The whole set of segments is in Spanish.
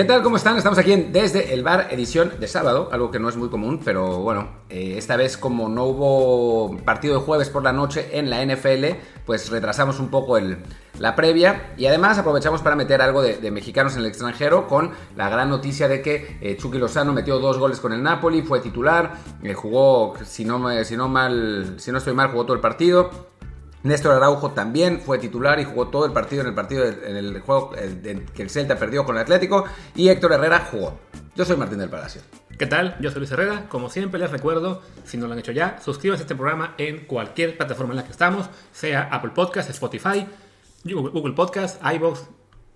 ¿Qué tal? ¿Cómo están? Estamos aquí en Desde el Bar, edición de sábado, algo que no es muy común, pero bueno, eh, esta vez como no hubo partido de jueves por la noche en la NFL, pues retrasamos un poco el, la previa y además aprovechamos para meter algo de, mexicanos en el extranjero con la gran noticia de que eh, Chucky Lozano metió dos goles con el Napoli, fue titular, eh, jugó, si no, si, no mal, si no estoy mal, jugó todo el partido. Néstor Araujo también fue titular y jugó todo el partido en el partido en el juego que el Celta perdió con el Atlético y Héctor Herrera jugó. Yo soy Martín del Palacio. ¿Qué tal? Yo soy Luis Herrera. Como siempre les recuerdo, si no lo han hecho ya, suscríbanse a este programa en cualquier plataforma en la que estamos, sea Apple Podcast, Spotify, Google Podcast, iVoox,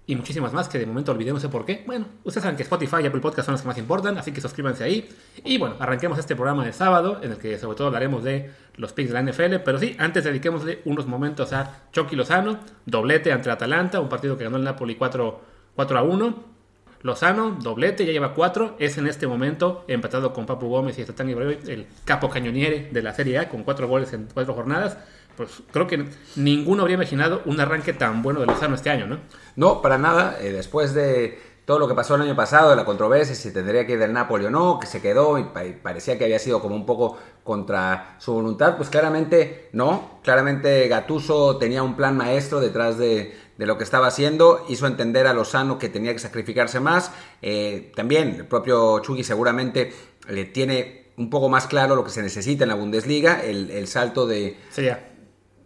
y muchísimas más que de momento olvidémosle por qué. Bueno, ustedes saben que Spotify y Apple Podcast son las que más importan, así que suscríbanse ahí. Y bueno, arranquemos este programa de sábado, en el que sobre todo hablaremos de los picks de la NFL, pero sí, antes dediquémosle unos momentos a Chucky Lozano, doblete ante Atalanta, un partido que ganó el Napoli 4, 4 a 1. Lozano, doblete, ya lleva 4, es en este momento empatado con Papu Gómez y Zlatan Ibrahimovic, el capo cañoniere de la Serie A, con 4 goles en 4 jornadas pues creo que ninguno habría imaginado un arranque tan bueno de Lozano este año, ¿no? No, para nada. Eh, después de todo lo que pasó el año pasado, de la controversia, si tendría que ir del Napoli o no, que se quedó y parecía que había sido como un poco contra su voluntad, pues claramente no. Claramente Gatuso tenía un plan maestro detrás de, lo que estaba haciendo, hizo entender a Lozano que tenía que sacrificarse más. Eh, también el propio Chugi seguramente le tiene un poco más claro lo que se necesita en la Bundesliga, el, salto de... Sí, ya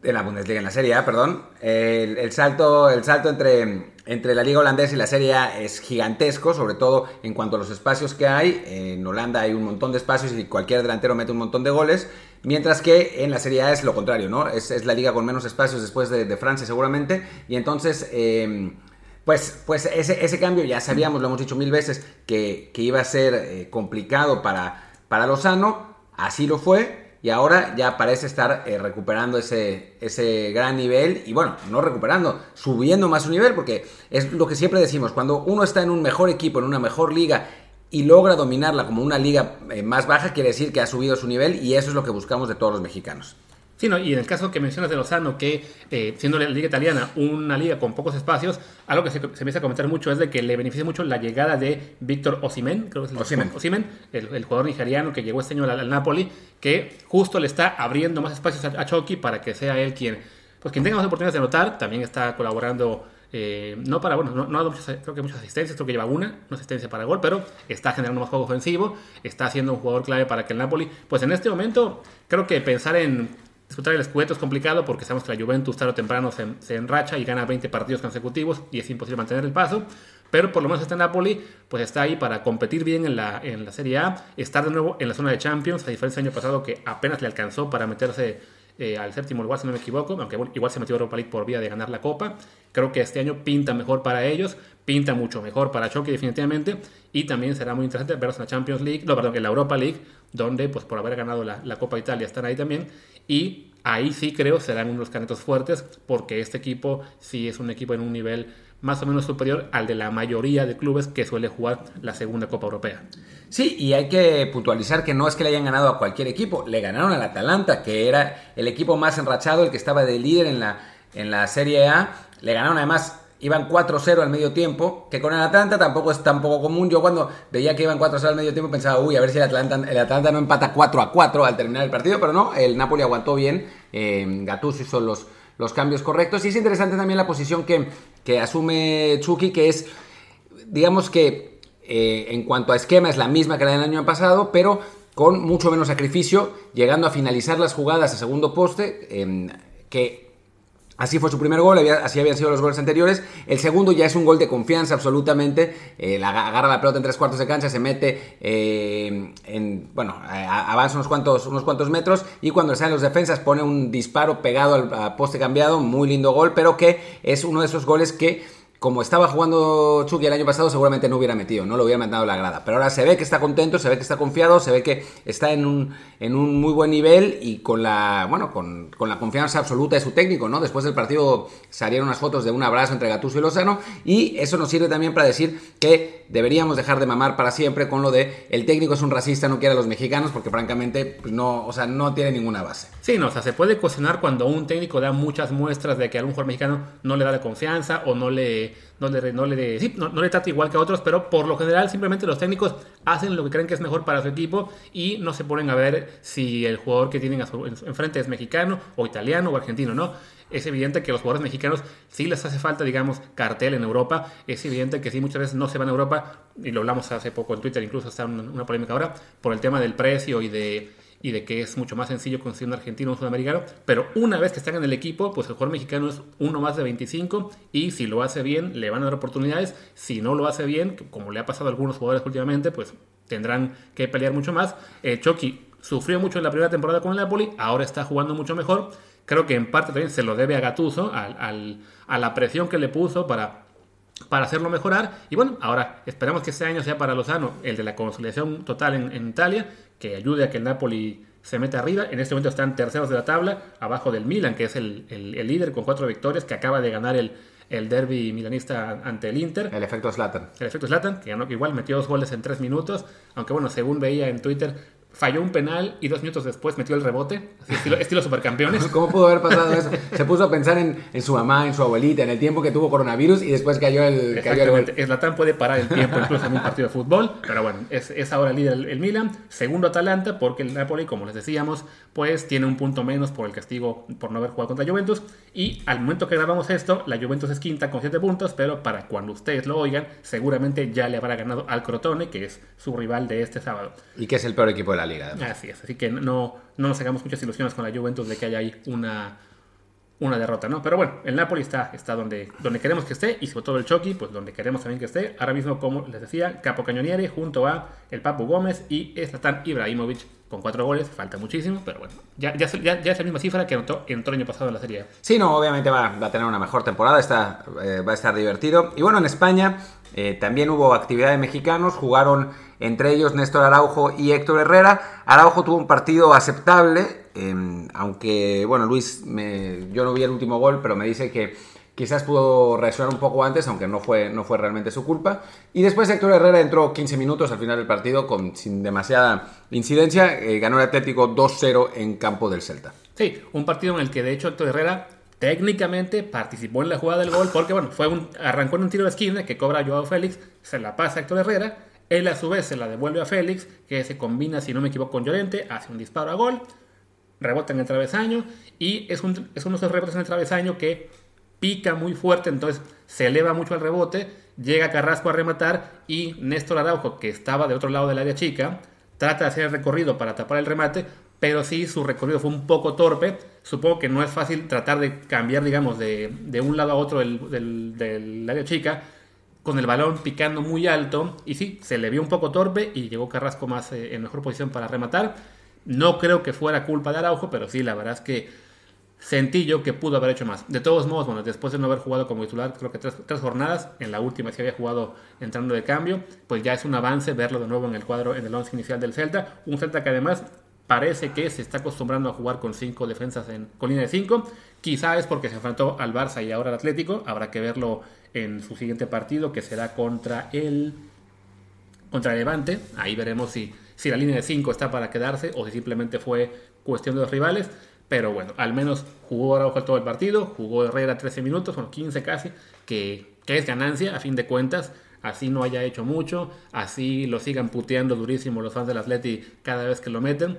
en la Bundesliga, en la Serie A, perdón. El, salto, el salto entre, entre la Liga Holandesa y la Serie A es gigantesco, sobre todo en cuanto a los espacios que hay. En Holanda hay un montón de espacios y cualquier delantero mete un montón de goles. Mientras que en la Serie A es lo contrario, ¿no? Es, la liga con menos espacios después de, Francia seguramente. Y entonces, em, pues, pues ese, ese, cambio ya sabíamos, lo hemos dicho mil veces, que, iba a ser eh, complicado para, para Lozano. Así lo fue y ahora ya parece estar eh, recuperando ese, ese gran nivel y bueno, no recuperando, subiendo más su nivel porque es lo que siempre decimos, cuando uno está en un mejor equipo, en una mejor liga y logra dominarla como una liga eh, más baja, quiere decir que ha subido su nivel y eso es lo que buscamos de todos los mexicanos. Sí, y en el caso que mencionas de Lozano, que eh, siendo la liga italiana una liga con pocos espacios, algo que se, se, empieza a comentar mucho es de que le beneficia mucho la llegada de Víctor Osimen, creo que es el, Osimen. el, jugador nigeriano que llegó este año al, Napoli, que justo le está abriendo más espacios a, Chucky para que sea él quien, pues quien tenga más oportunidades de anotar, también está colaborando eh, no para, bueno, no, ha dado muchas, creo que muchas asistencias, creo que lleva una, una asistencia para gol, pero está generando más juego ofensivo, está siendo un jugador clave para que el Napoli, pues en este momento, creo que pensar en Disputar el escudeto es complicado porque sabemos que la Juventus tarde o temprano se, enracha y gana 20 partidos consecutivos y es imposible mantener el paso. Pero por lo menos este Napoli pues está ahí para competir bien en la, Serie A, estar de nuevo en la zona de Champions, a diferencia del año pasado que apenas le alcanzó para meterse eh, al séptimo lugar, si no me equivoco, aunque igual se metió Europa League por vía de ganar la Copa. Creo que este año pinta mejor para ellos, pinta mucho mejor para Chucky definitivamente, y también será muy interesante verlos en la Champions League, no, perdón, en la Europa League, donde pues por haber ganado la Copa Italia están ahí también, y ahí sí creo serán unos canetos fuertes, porque este equipo sí es un equipo en un nivel más o menos superior al de la mayoría de clubes que suele jugar la segunda Copa Europea. Sí, y hay que puntualizar que no es que le hayan ganado a cualquier equipo, le ganaron al Atalanta, que era el equipo más enrachado, el que estaba de líder en la, en la Serie A. Le ganaron además, iban 4-0 al medio tiempo, que con el Atalanta tampoco es tan poco común. Yo cuando veía que iban 4-0 al medio tiempo pensaba, uy, a ver si el Atalanta, el Atalanta no empata 4-4 al terminar el partido, pero no, el Napoli aguantó bien, eh, Gattuso hizo los, los cambios correctos. Y es interesante también la posición que, que asume Chucky, que es, digamos que eh, en cuanto a esquema es la misma que la del año pasado, pero con mucho menos sacrificio, llegando a finalizar las jugadas a segundo poste, em, que Así fue su primer gol, así habían sido los goles anteriores. El segundo ya es un gol de confianza absolutamente. Eh, agarra la pelota en tres cuartos de cancha, se mete em, en. Bueno, avanza unos cuantos, unos cuantos metros y cuando salen los defensas pone un disparo pegado al poste cambiado. Muy lindo gol, pero que es uno de esos goles que como estaba jugando Chucky el año pasado, seguramente no hubiera metido, no lo hubiera mandado la grada. Pero ahora se ve que está contento, se ve que está confiado, se ve que está en un, en un muy buen nivel y con la, bueno, con, la confianza absoluta de su técnico, ¿no? Después del partido salieron unas fotos de un abrazo entre Gattuso y Lozano y eso nos sirve también para decir que deberíamos dejar de mamar para siempre con lo de el técnico es un racista, no quiere a los mexicanos porque francamente pues no, o sea, no tiene ninguna base. Sí, no, o sea, se puede cuestionar cuando un técnico da muchas muestras de que a un jugador mexicano no le da de confianza o no le no le, no le, trata igual que a otros, pero por lo general simplemente los técnicos hacen lo que creen que es mejor para su equipo y no se ponen a ver si el jugador que tienen a enfrente es mexicano o italiano o argentino, ¿no? Es evidente que los jugadores mexicanos sí les hace falta, digamos, cartel en Europa. Es evidente que sí, muchas veces no se van a Europa, y lo hablamos hace poco en Twitter, incluso está una polémica ahora, por el tema del precio y de y de que es mucho más sencillo conseguir un argentino o sudamericano, pero una vez que están en el equipo, pues el jugador mexicano es uno más de 25 y si lo hace bien le van a dar oportunidades, si no lo hace bien, como le ha pasado a algunos jugadores últimamente, pues tendrán que pelear mucho más. Eh, Chucky sufrió mucho en la primera temporada con el Napoli, ahora está jugando mucho mejor, creo que en parte también se lo debe a Gatuso, a la presión que le puso para para hacerlo mejorar. Y bueno, ahora esperamos que este año sea para Lozano el de la consolidación total en Italia que ayude a que el Napoli se meta arriba. En este momento están terceros de la tabla, abajo del Milan, que es el, líder con cuatro victorias, que acaba de ganar el, el derby milanista ante el Inter. El efecto Slatan. El efecto Slatan, que, que igual metió dos goles en tres minutos, aunque bueno, según veía en Twitter, falló un penal y dos minutos después metió el rebote, estilo, supercampeones. ¿Cómo pudo haber pasado eso? Se puso a pensar en, su mamá, en su abuelita, en el tiempo que tuvo coronavirus y después cayó el... Cayó puede parar el tiempo incluso en un partido de fútbol, pero bueno, es, ahora el líder el, Milan, segundo Atalanta, porque el Napoli, como les decíamos, pues tiene un punto menos por el castigo por no haber jugado contra Juventus y al momento que grabamos esto, la Juventus es quinta con siete puntos, pero para cuando ustedes lo oigan, seguramente ya le habrá ganado al Crotone, que es su rival de este sábado. Y que es el peor equipo de la liga. Así es, así que no, no nos hagamos muchas ilusiones con la Juventus de que haya ahí una, una derrota, ¿no? Pero bueno, el Napoli está, está donde, donde queremos que esté y sobre todo el Chucky, pues donde queremos también que esté. Ahora mismo, como les decía, Capo Cañonieri junto a el Papu Gómez y Zlatan Ibrahimovic con cuatro goles, falta muchísimo, pero bueno, ya, ya, ya, es la misma cifra que anotó, el año pasado en la Serie Sí, no, obviamente va, a tener una mejor temporada, está, eh, va a estar divertido. Y bueno, en España eh, también hubo actividad de mexicanos, jugaron entre ellos Néstor Araujo y Héctor Herrera. Araujo tuvo un partido aceptable, em, aunque, bueno, Luis, yo no vi el último gol, pero me dice que quizás pudo reaccionar un poco antes, aunque no fue, no fue realmente su culpa. Y después Héctor Herrera entró 15 minutos al final del partido con, sin demasiada incidencia. Eh, ganó el Atlético 2-0 en campo del Celta. Sí, un partido en el que de hecho Héctor Herrera técnicamente participó en la jugada del gol porque, bueno, fue un, arrancó en un tiro de esquina que cobra Joao Félix, se la pasa a Héctor Herrera él a su vez se la devuelve a Félix, que se combina, si no me equivoco, con Llorente, hace un disparo a gol, rebota en el travesaño y es, un, uno de esos rebotes en el travesaño que pica muy fuerte, entonces se eleva mucho el rebote, llega Carrasco a rematar y Néstor Araujo, que estaba de otro lado del área chica, trata de hacer el recorrido para tapar el remate, pero sí su recorrido fue un poco torpe. Supongo que no es fácil tratar de cambiar, digamos, de, un lado a otro del, del área chica con el balón picando muy alto y sí, se le vio un poco torpe y llegó Carrasco más eh, en mejor posición para rematar. No creo que fuera culpa de Araujo, pero sí, la verdad es que sentí yo que pudo haber hecho más. De todos modos, bueno, después de no haber jugado como titular, creo que tres, jornadas, en la última sí había jugado entrando de cambio, pues ya es un avance verlo de nuevo en el cuadro, en el once inicial del Celta. Un Celta que además parece que se está acostumbrando a jugar con cinco defensas en, con línea de cinco. Quizá es porque se enfrentó al Barça y ahora al Atlético. Habrá que verlo en su siguiente partido, que será contra el contra Levante. Ahí veremos si, si la línea de 5 está para quedarse o si simplemente fue cuestión de los rivales. Pero bueno, al menos jugó Araujo todo el partido, jugó Herrera 13 minutos, bueno, 15 casi, que, que es ganancia a fin de cuentas así no haya hecho mucho, así lo sigan puteando durísimo los fans del Atleti cada vez que lo meten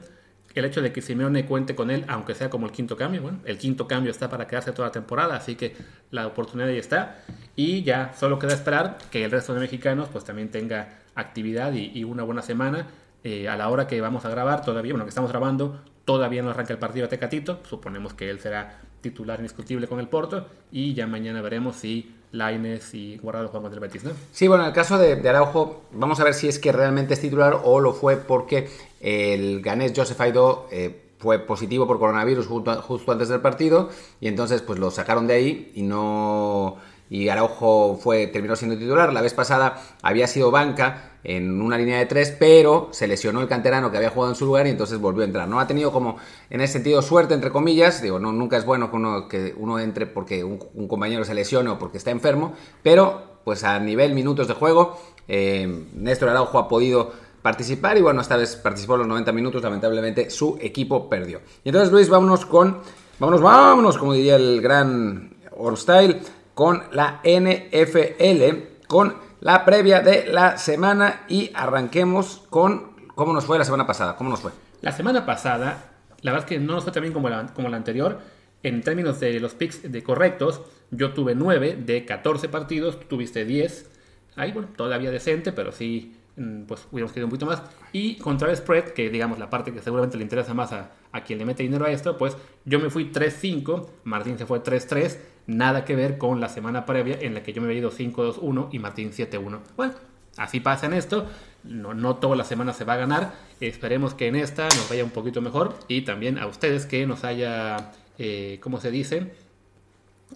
el hecho de que Simeone cuente con él, aunque sea como el quinto cambio, bueno, el quinto cambio está para quedarse toda la temporada, así que la oportunidad ahí está. Y ya solo queda esperar que el resto de mexicanos pues también tenga actividad y, una buena semana. Eh, a la hora que vamos a grabar, todavía, bueno, que estamos grabando, todavía no arranca el partido a Tecatito, suponemos que él será titular indiscutible con el Porto y ya mañana veremos si Laines y Guardado juegan contra el Betis, ¿no? Sí, bueno, en el caso de, Araujo, vamos a ver si es que realmente es titular o lo fue porque el ganés Joseph Aido eh, fue positivo por coronavirus justo, justo antes del partido y entonces pues lo sacaron de ahí y no y Araujo fue, terminó siendo titular. La vez pasada había sido banca en una línea de tres, pero se lesionó el canterano que había jugado en su lugar y entonces volvió a entrar. No ha tenido como, en ese sentido, suerte, entre comillas. Digo, no, nunca es bueno que uno, que uno entre porque un, compañero se lesione o porque está enfermo, pero pues a nivel minutos de juego, eh, Néstor Araujo ha podido participar y bueno, esta vez participó los 90 minutos, lamentablemente su equipo perdió. Y entonces Luis, vámonos con, vámonos, vámonos, como diría el gran Orstyle con la NFL, con la previa de la semana y arranquemos con cómo nos fue la semana pasada. ¿Cómo nos fue? La semana pasada, la verdad es que no nos fue tan bien como la, anterior. En términos de los picks de correctos, yo tuve 9 de 14 partidos, tú tuviste 10. Ahí, bueno, todavía decente, pero sí, mm, pues hubiéramos querido un poquito más. Y contra el spread, que digamos la parte que seguramente le interesa más a, a quien le mete dinero a esto, pues yo me fui 3-5, Martín se fue 3-3, nada que ver con la semana previa en la que yo me había ido 5-2-1 y Martín 7-1. Bueno, así pasa en esto, no, no toda la semana se va a ganar, esperemos que en esta nos vaya un poquito mejor y también a ustedes que nos haya, eh, ¿cómo se dice?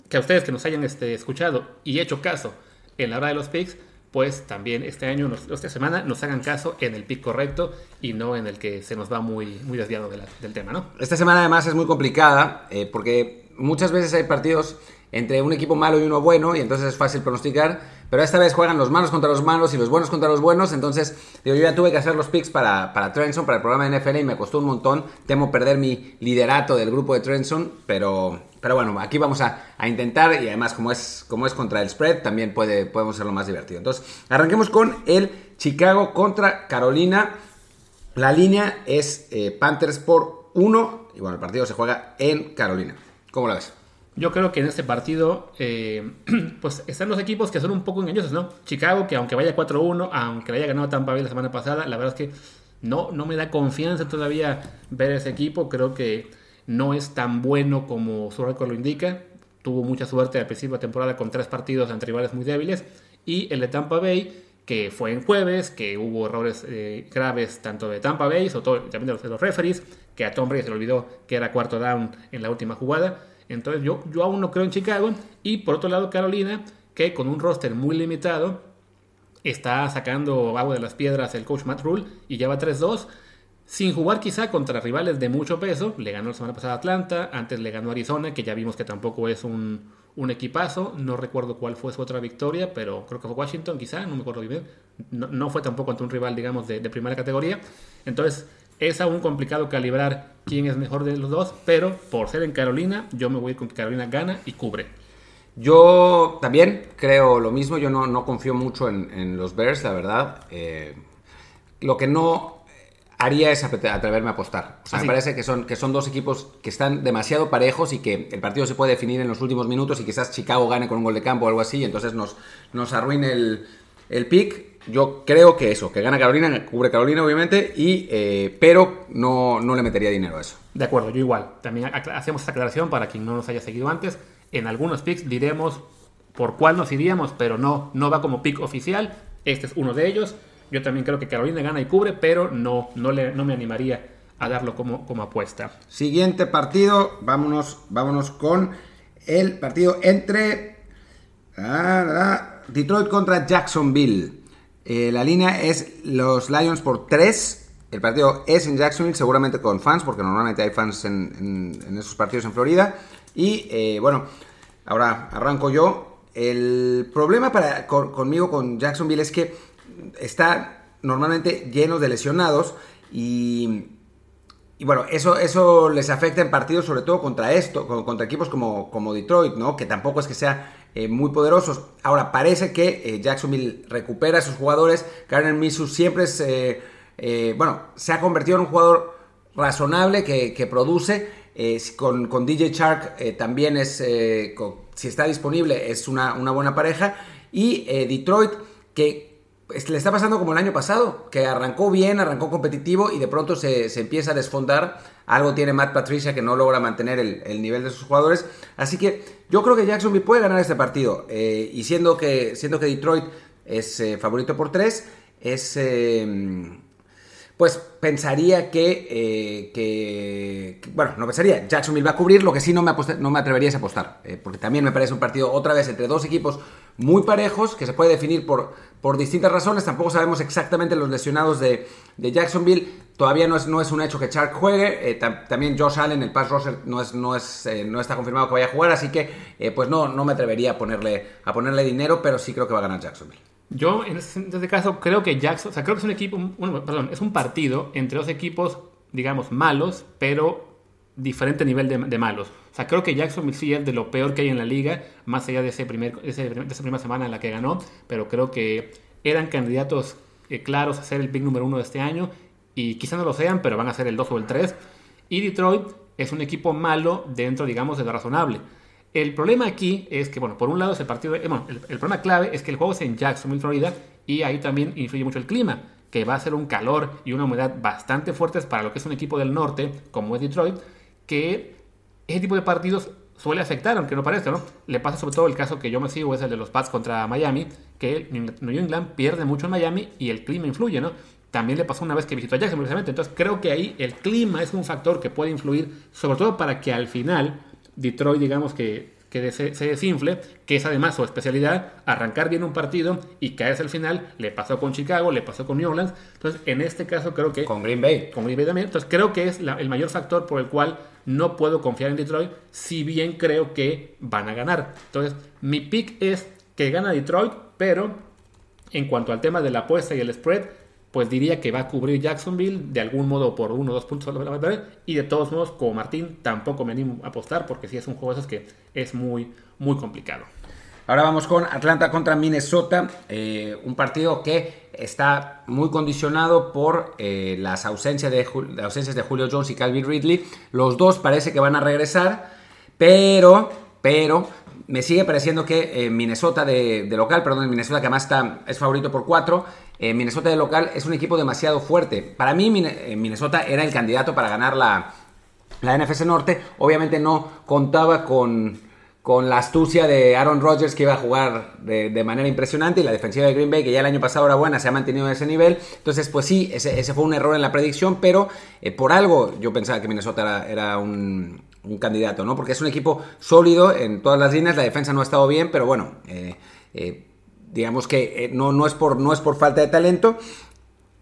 Que a ustedes que nos hayan este, escuchado y hecho caso en la hora de los picks, pues también este año, esta semana, nos hagan caso en el pick correcto y no en el que se nos va muy, muy desviado del tema, ¿no? Esta semana además es muy complicada eh, porque muchas veces hay partidos entre un equipo malo y uno bueno y entonces es fácil pronosticar, pero esta vez juegan los malos contra los malos y los buenos contra los buenos, entonces digo, yo ya tuve que hacer los picks para, para para el programa de NFL y me costó un montón, temo perder mi liderato del grupo de Trenson, pero, pero bueno, aquí vamos a, a, intentar y además como es, como es contra el spread también puede, podemos hacerlo más divertido. Entonces, arranquemos con el Chicago contra Carolina. La línea es eh, Panthers por 1 y bueno, el partido se juega en Carolina. ¿Cómo la ves? Yo creo que en este partido, eh, pues están los equipos que son un poco engañosos, ¿no? Chicago, que aunque vaya 4-1, aunque le haya ganado Tampa Bay la semana pasada, la verdad es que no, no me da confianza todavía ver ese equipo. Creo que no es tan bueno como su récord lo indica. Tuvo mucha suerte al principio de temporada con tres partidos ante rivales muy débiles. Y el de Tampa Bay, que fue en jueves, que hubo errores eh, graves tanto de Tampa Bay, sobre todo también de los, de referees, que a Tom Brady se le olvidó que era cuarto down en la última jugada. Entonces yo, yo aún no creo en Chicago. Y por otro lado Carolina, que con un roster muy limitado, está sacando agua de las piedras el coach Matt Rule y ya va 3-2. Sin jugar quizá contra rivales de mucho peso, le ganó la semana pasada Atlanta, antes le ganó Arizona, que ya vimos que tampoco es un, un equipazo, no recuerdo cuál fue su otra victoria, pero creo que fue Washington quizá, no me acuerdo bien, no, no fue tampoco ante un rival, digamos, de primera categoría. Entonces, es aún complicado calibrar quién es mejor de los dos, pero por ser en Carolina, yo me voy con que Carolina gana y cubre. Yo también creo lo mismo, yo no, no confío mucho en, en, los Bears, la verdad. Eh, lo que no haría es atreverme a apostar. O sea, me parece que son, que son dos equipos que están demasiado parejos y que el partido se puede definir en los últimos minutos y quizás Chicago gane con un gol de campo o algo así, y entonces nos, nos arruine el, el pick yo creo que eso, que gana Carolina, cubre Carolina obviamente, y, eh, pero no, no, le metería dinero a eso. De acuerdo, yo igual. También hacemos esta aclaración para quien no nos haya seguido antes. En algunos picks diremos por cuál nos iríamos, pero no, no va como pick oficial. Este es uno de ellos. Yo también creo que Carolina gana y cubre, pero no, no, le, no me animaría a darlo como, como apuesta. Siguiente partido, vámonos, vámonos con el partido entre ah, Detroit contra Jacksonville. Eh, la línea es los Lions por 3. El partido es en Jacksonville, seguramente con fans, porque normalmente hay fans en, esos partidos en Florida. Y eh, bueno, ahora arranco yo. El problema para, con, conmigo con Jacksonville es que está normalmente lleno de lesionados y, y, bueno, eso, eso les afecta en partidos sobre todo contra esto, contra equipos como, como Detroit, ¿no? Que tampoco es que sea eh, muy poderosos. Ahora, parece que eh, Jacksonville recupera a sus jugadores. Garner Minshew siempre es, eh, eh, bueno, se ha convertido en un jugador razonable que, produce. Con, con, DJ Shark también es, si está disponible, es una, una buena pareja. Y Detroit, que le está pasando como el año pasado, que arrancó bien, arrancó competitivo y de pronto se, se empieza a desfondar. Algo tiene Matt Patricia que no logra mantener el, el, nivel de sus jugadores. Así que yo creo que Jacksonville puede ganar este partido. Eh, y siendo que, siendo que Detroit es eh, favorito por tres, es... Eh, pues pensaría que, eh, que, Bueno, no pensaría. Jacksonville va a cubrir, lo que sí no me, no me atrevería a apostar. Porque también me parece un partido otra vez entre dos equipos muy parejos, que se puede definir por, por distintas razones. Tampoco sabemos exactamente los lesionados de, de Jacksonville. Todavía no es, no es un hecho que Chark juegue. Eh, tam, también Josh Allen, el pass rusher, no, es, no, es, eh, no está confirmado que vaya a jugar. Así que, eh, pues no, no me atrevería a ponerle, a ponerle dinero, pero sí creo que va a ganar Jacksonville. Yo, en este, caso, creo que Jackson, o sea, creo que es un equipo, perdón, es un partido entre dos equipos, digamos, malos, pero diferente nivel de, malos. O sea, creo que Jacksonville sí es de lo peor que hay en la liga, más allá de, ese primer, esa primera semana en la que ganó, pero creo que eran candidatos eh, claros a ser el big número uno de este año y quizá no lo sean, pero van a ser el 2 o el 3. Y Detroit es un equipo malo dentro, digamos, de lo razonable. El problema aquí es que, bueno, por un lado es el partido, eh, bueno, el, problema clave es que el juego es en Jacksonville, Florida, y ahí también influye mucho el clima, que va a ser un calor y una humedad bastante fuertes para lo que es un equipo del norte, como es Detroit, que ese tipo de partidos suele afectar, aunque no parezca, ¿no? Le pasa sobre todo el caso que yo me sigo, es el de los Pats contra Miami, que New England pierde mucho en Miami y el clima influye, ¿no? También le pasó una vez que visitó a Jackson, precisamente. Entonces creo que ahí el clima es un factor que puede influir, sobre todo para que al final Detroit, digamos que, que se, desinfle, que es además su especialidad, arrancar bien un partido y caerse al final. Le pasó con Chicago, le pasó con New Orleans. Entonces, en este caso creo que... Con Green Bay. Con Green Bay también. Entonces, creo que es el mayor factor por el cual no puedo confiar en Detroit, si bien creo que van a ganar. Entonces, mi pick es que gana Detroit, pero en cuanto al tema de la apuesta y el spread, pues diría que va a cubrir Jacksonville de algún modo por uno o dos puntos y de todos modos como Martín tampoco me animo a apostar porque sí es un juego de esos que es muy muy complicado. Ahora vamos con Atlanta contra Minnesota, eh, un partido que está muy condicionado por eh, las, ausencias de, las ausencias de Julio Jones y Calvin Ridley. Los dos parece que van a regresar, pero, pero me sigue pareciendo que eh, Minnesota de, local, perdón, Minnesota que además está, es favorito por 4, eh, Minnesota de local es un equipo demasiado fuerte. Para mí eh, Minnesota era el candidato para ganar la, la NFC Norte. Obviamente no contaba con, con la astucia de Aaron Rodgers que iba a jugar de, manera impresionante y la defensiva de Green Bay que ya el año pasado era buena, se ha mantenido en ese nivel. Entonces pues sí, ese, fue un error en la predicción, pero por algo yo pensaba que Minnesota era un un candidato, ¿no? Porque es un equipo sólido en todas las líneas, la defensa no ha estado bien, pero bueno, eh, eh, digamos que eh, no, no, es por, no es por falta de talento.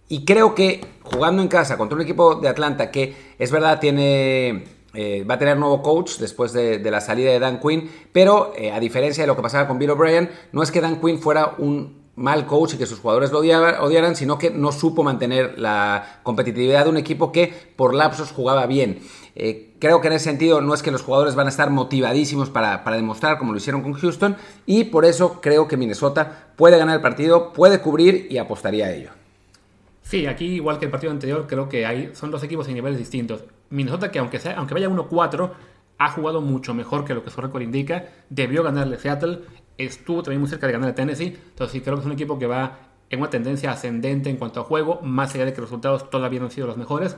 Y creo que jugando en casa contra un equipo de Atlanta que es verdad tiene va a tener nuevo coach después de, la salida de Dan Quinn, pero a diferencia de lo que pasaba con Bill O'Brien, no es que Dan Quinn fuera un mal coach y que sus jugadores lo odiaran, sino que no supo mantener la competitividad de un equipo que por lapsos jugaba bien. Eh, creo que en ese sentido no es que los jugadores van a estar motivadísimos para, demostrar como lo hicieron con Houston y por eso creo que Minnesota puede ganar el partido, puede cubrir y apostaría a ello. Sí, aquí igual que el partido anterior creo que hay, son dos equipos en niveles distintos. Minnesota que aunque, aunque vaya 1-4 ha jugado mucho mejor que lo que su récord indica, debió ganarle Seattle, estuvo también muy cerca de ganar a Tennessee, entonces sí creo que es un equipo que va en una tendencia ascendente en cuanto a juego, más allá de que los resultados todavía no han sido los mejores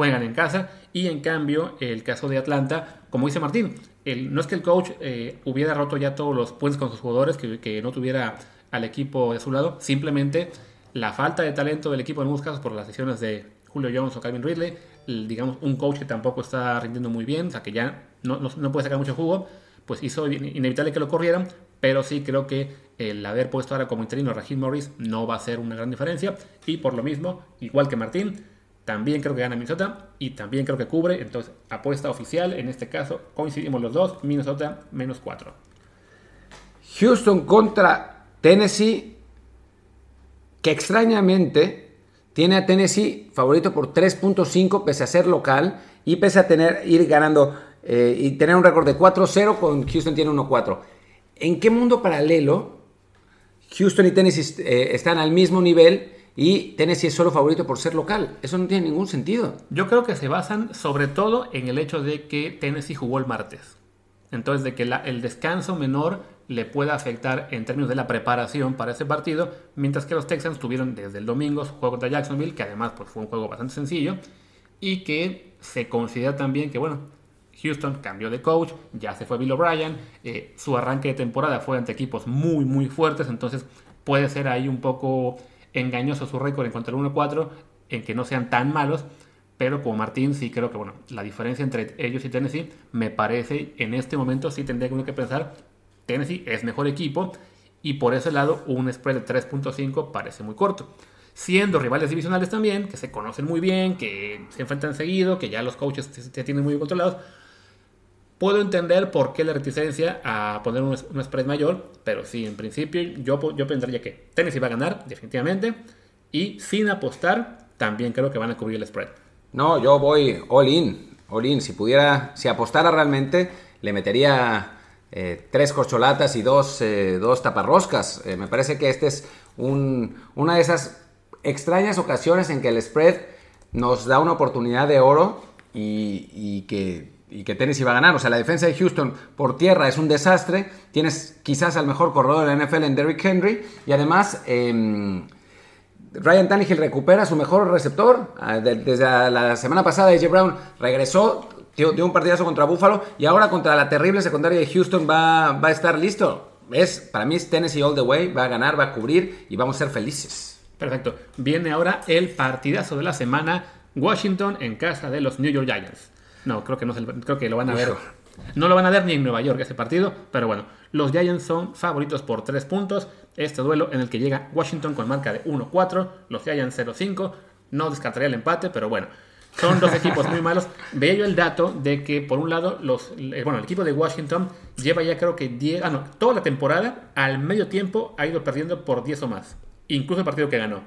juegan en casa. Y en cambio, el caso de Atlanta, como dice Martín, no es que el coach eh, hubiera roto ya todos los puentes con sus jugadores, que, no tuviera al equipo de su lado, simplemente la falta de talento del equipo en casos por las sesiones de Julio Jones o Calvin Ridley, digamos un coach que tampoco está rindiendo muy bien, o sea que ya no, no, puede sacar mucho jugo, pues hizo inevitable que lo corrieran, pero sí creo que el haber puesto ahora como interino a Morris no va a ser una gran diferencia y por lo mismo, igual que Martín, también creo que gana Minnesota y también creo que cubre. Entonces, apuesta oficial, en este caso coincidimos los dos, Minnesota menos 4. Houston contra Tennessee, que extrañamente tiene a Tennessee favorito por 3.5 pese a ser local y pese a tener, ir ganando eh, y tener un récord de 4-0 con Houston tiene 1-4. ¿En qué mundo paralelo Houston y Tennessee eh, están al mismo nivel? y Tennessee es solo favorito por ser local. Eso no tiene ningún sentido. Yo creo que se basan sobre todo en el hecho de que Tennessee jugó el martes. Entonces, de que el descanso menor le pueda afectar en términos de la preparación para ese partido, mientras que los Texans tuvieron desde el domingo su juego contra Jacksonville, que además pues, fue un juego bastante sencillo, y que se considera también que, bueno, Houston cambió de coach, ya se fue Bill O'Brien, eh, su arranque de temporada fue ante equipos muy, muy fuertes, entonces puede ser ahí un poco engañoso su récord en cuanto al 1-4, en que no sean tan malos, pero como Martín sí creo que bueno, la diferencia entre ellos y Tennessee me parece en este momento sí tendría que pensar Tennessee es mejor equipo y por ese lado un spread de 3.5 parece muy corto. Siendo rivales divisionales también, que se conocen muy bien, que se enfrentan seguido, que ya los coaches se tienen muy controlados, Puedo entender por qué la reticencia a poner un, spread mayor, pero sí, en principio yo, yo pensaría que Tennessee va a ganar, definitivamente, y sin apostar, también creo que van a cubrir el spread. No, yo voy all in. Olin, si pudiera, si apostara realmente, le metería eh, tres corcholatas y dos, eh, dos taparroscas. me parece que este es un, una de esas extrañas ocasiones en que el spread nos da una oportunidad de oro y, que, y que Tennessee va a ganar. O sea, la defensa de Houston por tierra es un desastre. Tienes quizás al mejor corredor de la NFL en Derrick Henry. Y además, em, Ryan Tannehill recupera su mejor receptor. Ah, desde la semana pasada, AJ Brown regresó, dio, un partidazo contra Buffalo. Y ahora contra la terrible secundaria de Houston va, va a estar listo. Es, para mí es Tennessee all the way. Va a ganar, va a cubrir y vamos a ser felices. Perfecto. Viene ahora el partidazo de la semana. Washington en casa de los New York Giants. No, creo que no creo que lo van a ver. No lo van a ver ni en Nueva York ese partido, pero bueno, los Giants son favoritos por 3 puntos. Este duelo en el que llega Washington con marca de 1-4, los Giants 0-5. No descartaría el empate, pero bueno, son dos equipos muy malos. Veía yo el dato de que, por un lado, los, eh, bueno, el equipo de Washington lleva ya creo que 10, ah, no, toda la temporada, al medio tiempo, ha ido perdiendo por 10 o más incluso el partido que ganó.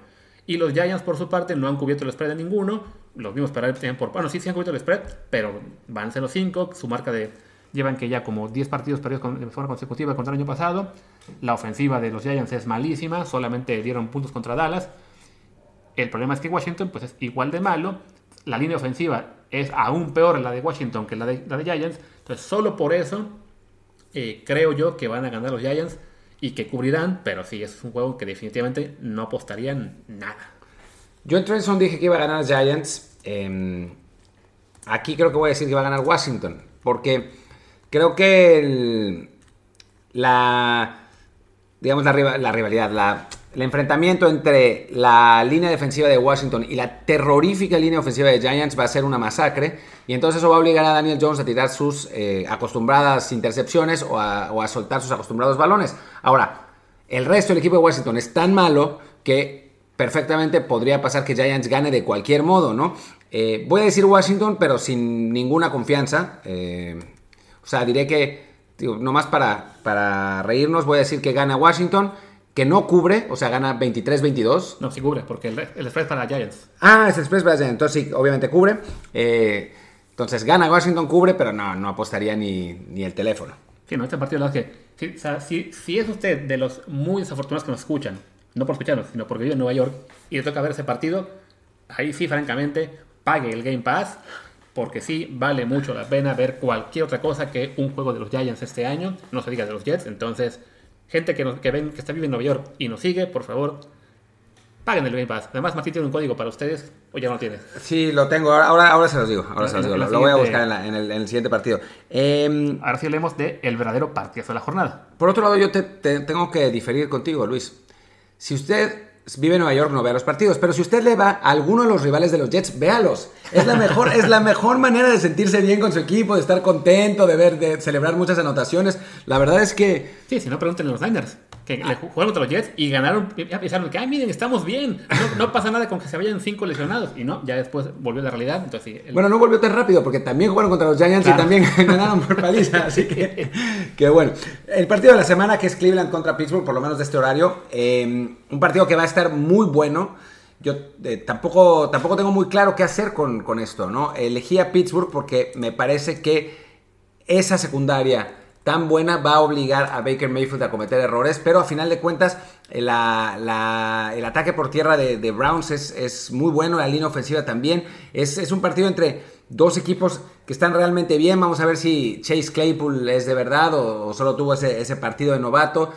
Y los Giants, por su parte, no han cubierto el spread de ninguno. Los vimos para el por. Bueno, sí, sí han cubierto el spread, pero van 0-5. Su marca de. Llevan que ya como 10 partidos perdidos de forma consecutiva contra el año pasado. La ofensiva de los Giants es malísima. Solamente dieron puntos contra Dallas. El problema es que Washington pues, es igual de malo. La línea ofensiva es aún peor la de Washington que la de, la de Giants. Entonces, solo por eso eh, creo yo que van a ganar los Giants y que cubrirán, pero sí, es un juego que definitivamente no apostarían nada. Yo en Trenson dije que iba a ganar Giants. Em, aquí creo que voy a decir que va a ganar Washington, porque creo que la, digamos, la, la rivalidad, la, el enfrentamiento entre la línea defensiva de Washington y la terrorífica línea ofensiva de Giants va a ser una masacre. Y entonces eso va a obligar a Daniel Jones a tirar sus eh, acostumbradas intercepciones o a, soltar sus acostumbrados balones. Ahora, el resto del equipo de Washington es tan malo que perfectamente podría pasar que Giants gane de cualquier modo, ¿no? Eh, voy a decir Washington, pero sin ninguna confianza. Eh, o sea, diré que, digo, nomás para, para reírnos, voy a decir que gana Washington que no cubre, o sea, gana 23-22. No, sí cubre, porque el, el spread para Giants. Ah, es el spread para Giants, entonces sí, obviamente cubre. Eh, entonces gana Washington, cubre, pero no, no apostaría ni, ni el teléfono. Sí, no, este partido es que... Si, o sea, si, si, es usted de los muy desafortunados que nos escuchan, no por escucharnos, sino porque vive en Nueva York y le toca ver ese partido, ahí sí, francamente, pague el Game Pass, porque sí vale mucho la pena ver cualquier otra cosa que un juego de los Giants este año, no se diga de los Jets, entonces gente que, nos, que, ven, que está viviendo en Nueva York y nos sigue, por favor, paguen el Game Pass. Además, Martín tiene un código para ustedes, o ya no lo tienes. Sí, lo tengo. Ahora, ahora se los digo. Ahora se los digo. Lo, voy a buscar en, el, siguiente partido. Em, ahora sí hablemos de el verdadero partido de la jornada. Por otro lado, yo te, tengo que diferir contigo, Luis. Si usted vive en Nueva York, no vea los partidos. Pero si usted le va a alguno de los rivales de los Jets, véalos. Es la mejor, es la mejor manera de sentirse bien con su equipo, de estar contento, de ver, de celebrar muchas anotaciones. La verdad es que. Sí, si no, pregúntenle a los Niners que le jugaron contra los Jets y ganaron. Ya pensaron que, ay, miren, estamos bien. No, pasa nada con que se vayan cinco lesionados. Y no, ya después volvió la realidad. Entonces, Bueno, no volvió tan rápido porque también jugaron contra los Giants y también ganaron por paliza. Así que, que bueno. El partido de la semana que es Cleveland contra Pittsburgh, por lo menos de este horario. Eh, un partido que va a estar muy bueno. Yo eh, tampoco, tampoco tengo muy claro qué hacer con, con esto, ¿no? Elegí a Pittsburgh porque me parece que esa secundaria tan buena va a obligar a Baker Mayfield a cometer errores, pero a final de cuentas el ataque por tierra de, Browns es, muy bueno, la línea ofensiva también, es, un partido entre dos equipos que están realmente bien, vamos a ver si Chase Claypool es de verdad o, solo tuvo ese, partido de novato,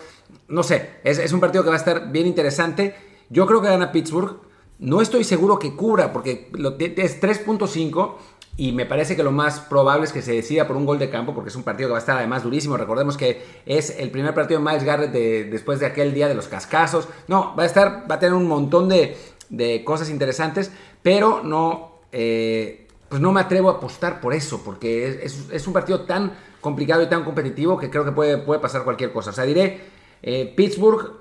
no sé, es, un partido que va a estar bien interesante, yo creo que gana Pittsburgh, no estoy seguro que cubra porque es 3.5 y me parece que lo más probable es que se decida por un gol de campo, porque es un partido que va a estar además durísimo. Recordemos que es el primer partido de Miles Garrett después de aquel día de los cascazos. No, va a estar, va a tener un montón de, cosas interesantes, pero no, eh, pues no me atrevo a apostar por eso, porque es, un partido tan complicado y tan competitivo que creo que puede, puede pasar cualquier cosa. O sea, diré, eh, Pittsburgh,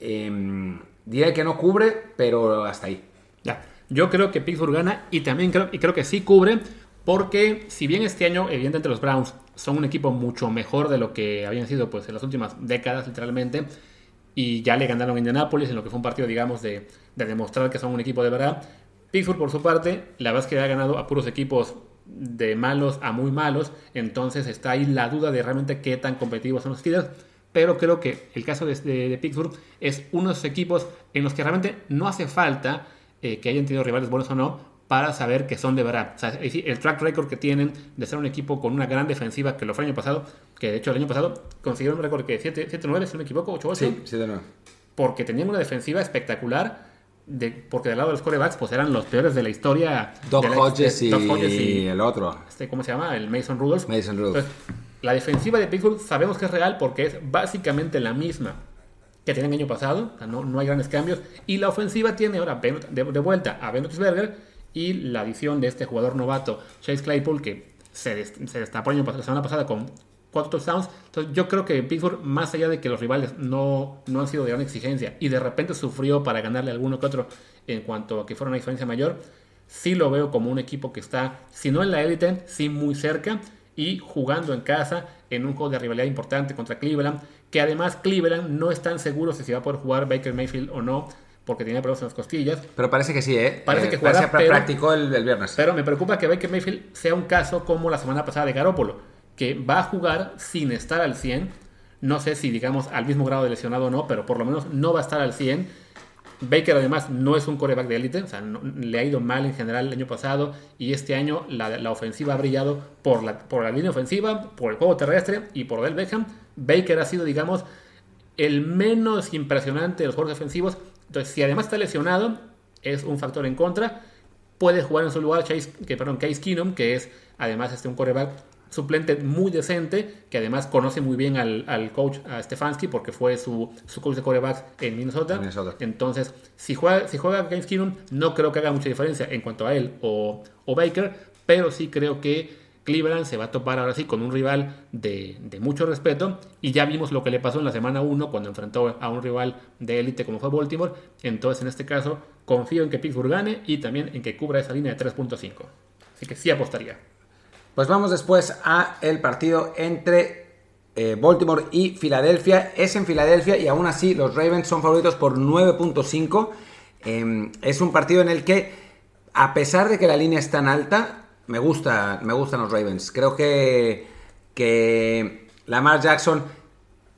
em, diré que no cubre, pero hasta ahí. Ya. Yo creo que Pittsburgh gana y también creo, y creo que sí cubre, porque si bien este año, evidentemente, los Browns son un equipo mucho mejor de lo que habían sido pues, en las últimas décadas, literalmente, y ya le ganaron a Indianapolis en lo que fue un partido, digamos, de, demostrar que son un equipo de verdad. Pittsburgh, por su parte, la verdad es que ha ganado a puros equipos de malos a muy malos, entonces está ahí la duda de realmente qué tan competitivos son los Steelers. Pero creo que el caso de, Pittsburgh es uno de esos equipos en los que realmente no hace falta eh, que hayan tenido rivales buenos o no para saber que son de verdad. O sea, el track record que tienen de ser un equipo con una gran defensiva que lo fue el año pasado, que de hecho el año pasado consiguieron un récord que 7-9, si no me equivoco, 8-8. Sí, 7-9. Porque tenían una defensiva espectacular de, porque del lado de los corebacks pues eran los peores de la historia. Doc, Hodges, y, el otro. Este, ¿Cómo se llama? El Mason Rudolph. Mason Rudolph. La defensiva de Pittsburgh sabemos que es real porque es básicamente la misma que tenían el año pasado. no, no hay grandes cambios. Y la ofensiva tiene ahora de, de vuelta a Ben y la adición de este jugador novato, Chase Claypool, que se, se destapó la semana pasada con cuatro touchdowns. Entonces yo creo que Pittsburgh, más allá de que los rivales no, no han sido de gran exigencia y de repente sufrió para ganarle alguno que otro en cuanto a que fuera una diferencia mayor, sí lo veo como un equipo que está, si no en la élite, sí muy cerca y jugando en casa en un juego de rivalidad importante contra Cleveland, que además Cleveland no es tan seguro si se va a poder jugar Baker Mayfield o no porque tenía problemas en las costillas. Pero parece que sí, ¿eh? Parece que eh, juega, practicó el, viernes. Pero me preocupa que Baker Mayfield sea un caso como la semana pasada de Garópolo, que va a jugar sin estar al 100. No sé si, digamos, al mismo grado de lesionado o no, pero por lo menos no va a estar al 100. Baker además no es un coreback de élite, o sea, le ha ido mal en general el año pasado y este año la, ofensiva ha brillado por la, por la línea ofensiva, por el juego terrestre y por Del Beckham. Baker ha sido, digamos, el menos impresionante de los juegos defensivos entonces, si además está lesionado, es un factor en contra. Puede jugar en su lugar Chase, que, perdón, Case Keenum, que es además este, un coreback suplente muy decente, que además conoce muy bien al, coach, a Stefanski, porque fue su, su coach de corebacks en Minnesota. Entonces, si juega, si juega Case Keenum, no creo que haga mucha diferencia en cuanto a él o, o Baker, pero sí creo que Cleveland se va a topar ahora sí con un rival de, mucho respeto y ya vimos lo que le pasó en la semana 1 cuando enfrentó a un rival de élite como fue Baltimore. Entonces en este caso confío en que Pittsburgh gane y también en que cubra esa línea de 3.5. Así que sí apostaría. Pues vamos después a el partido entre eh, Baltimore y Filadelfia. Es en Filadelfia y aún así los Ravens son favoritos por 9.5. Em, es un partido en el que a pesar de que la línea es tan alta, me gusta, me gustan los Ravens. Creo que, que Lamar Jackson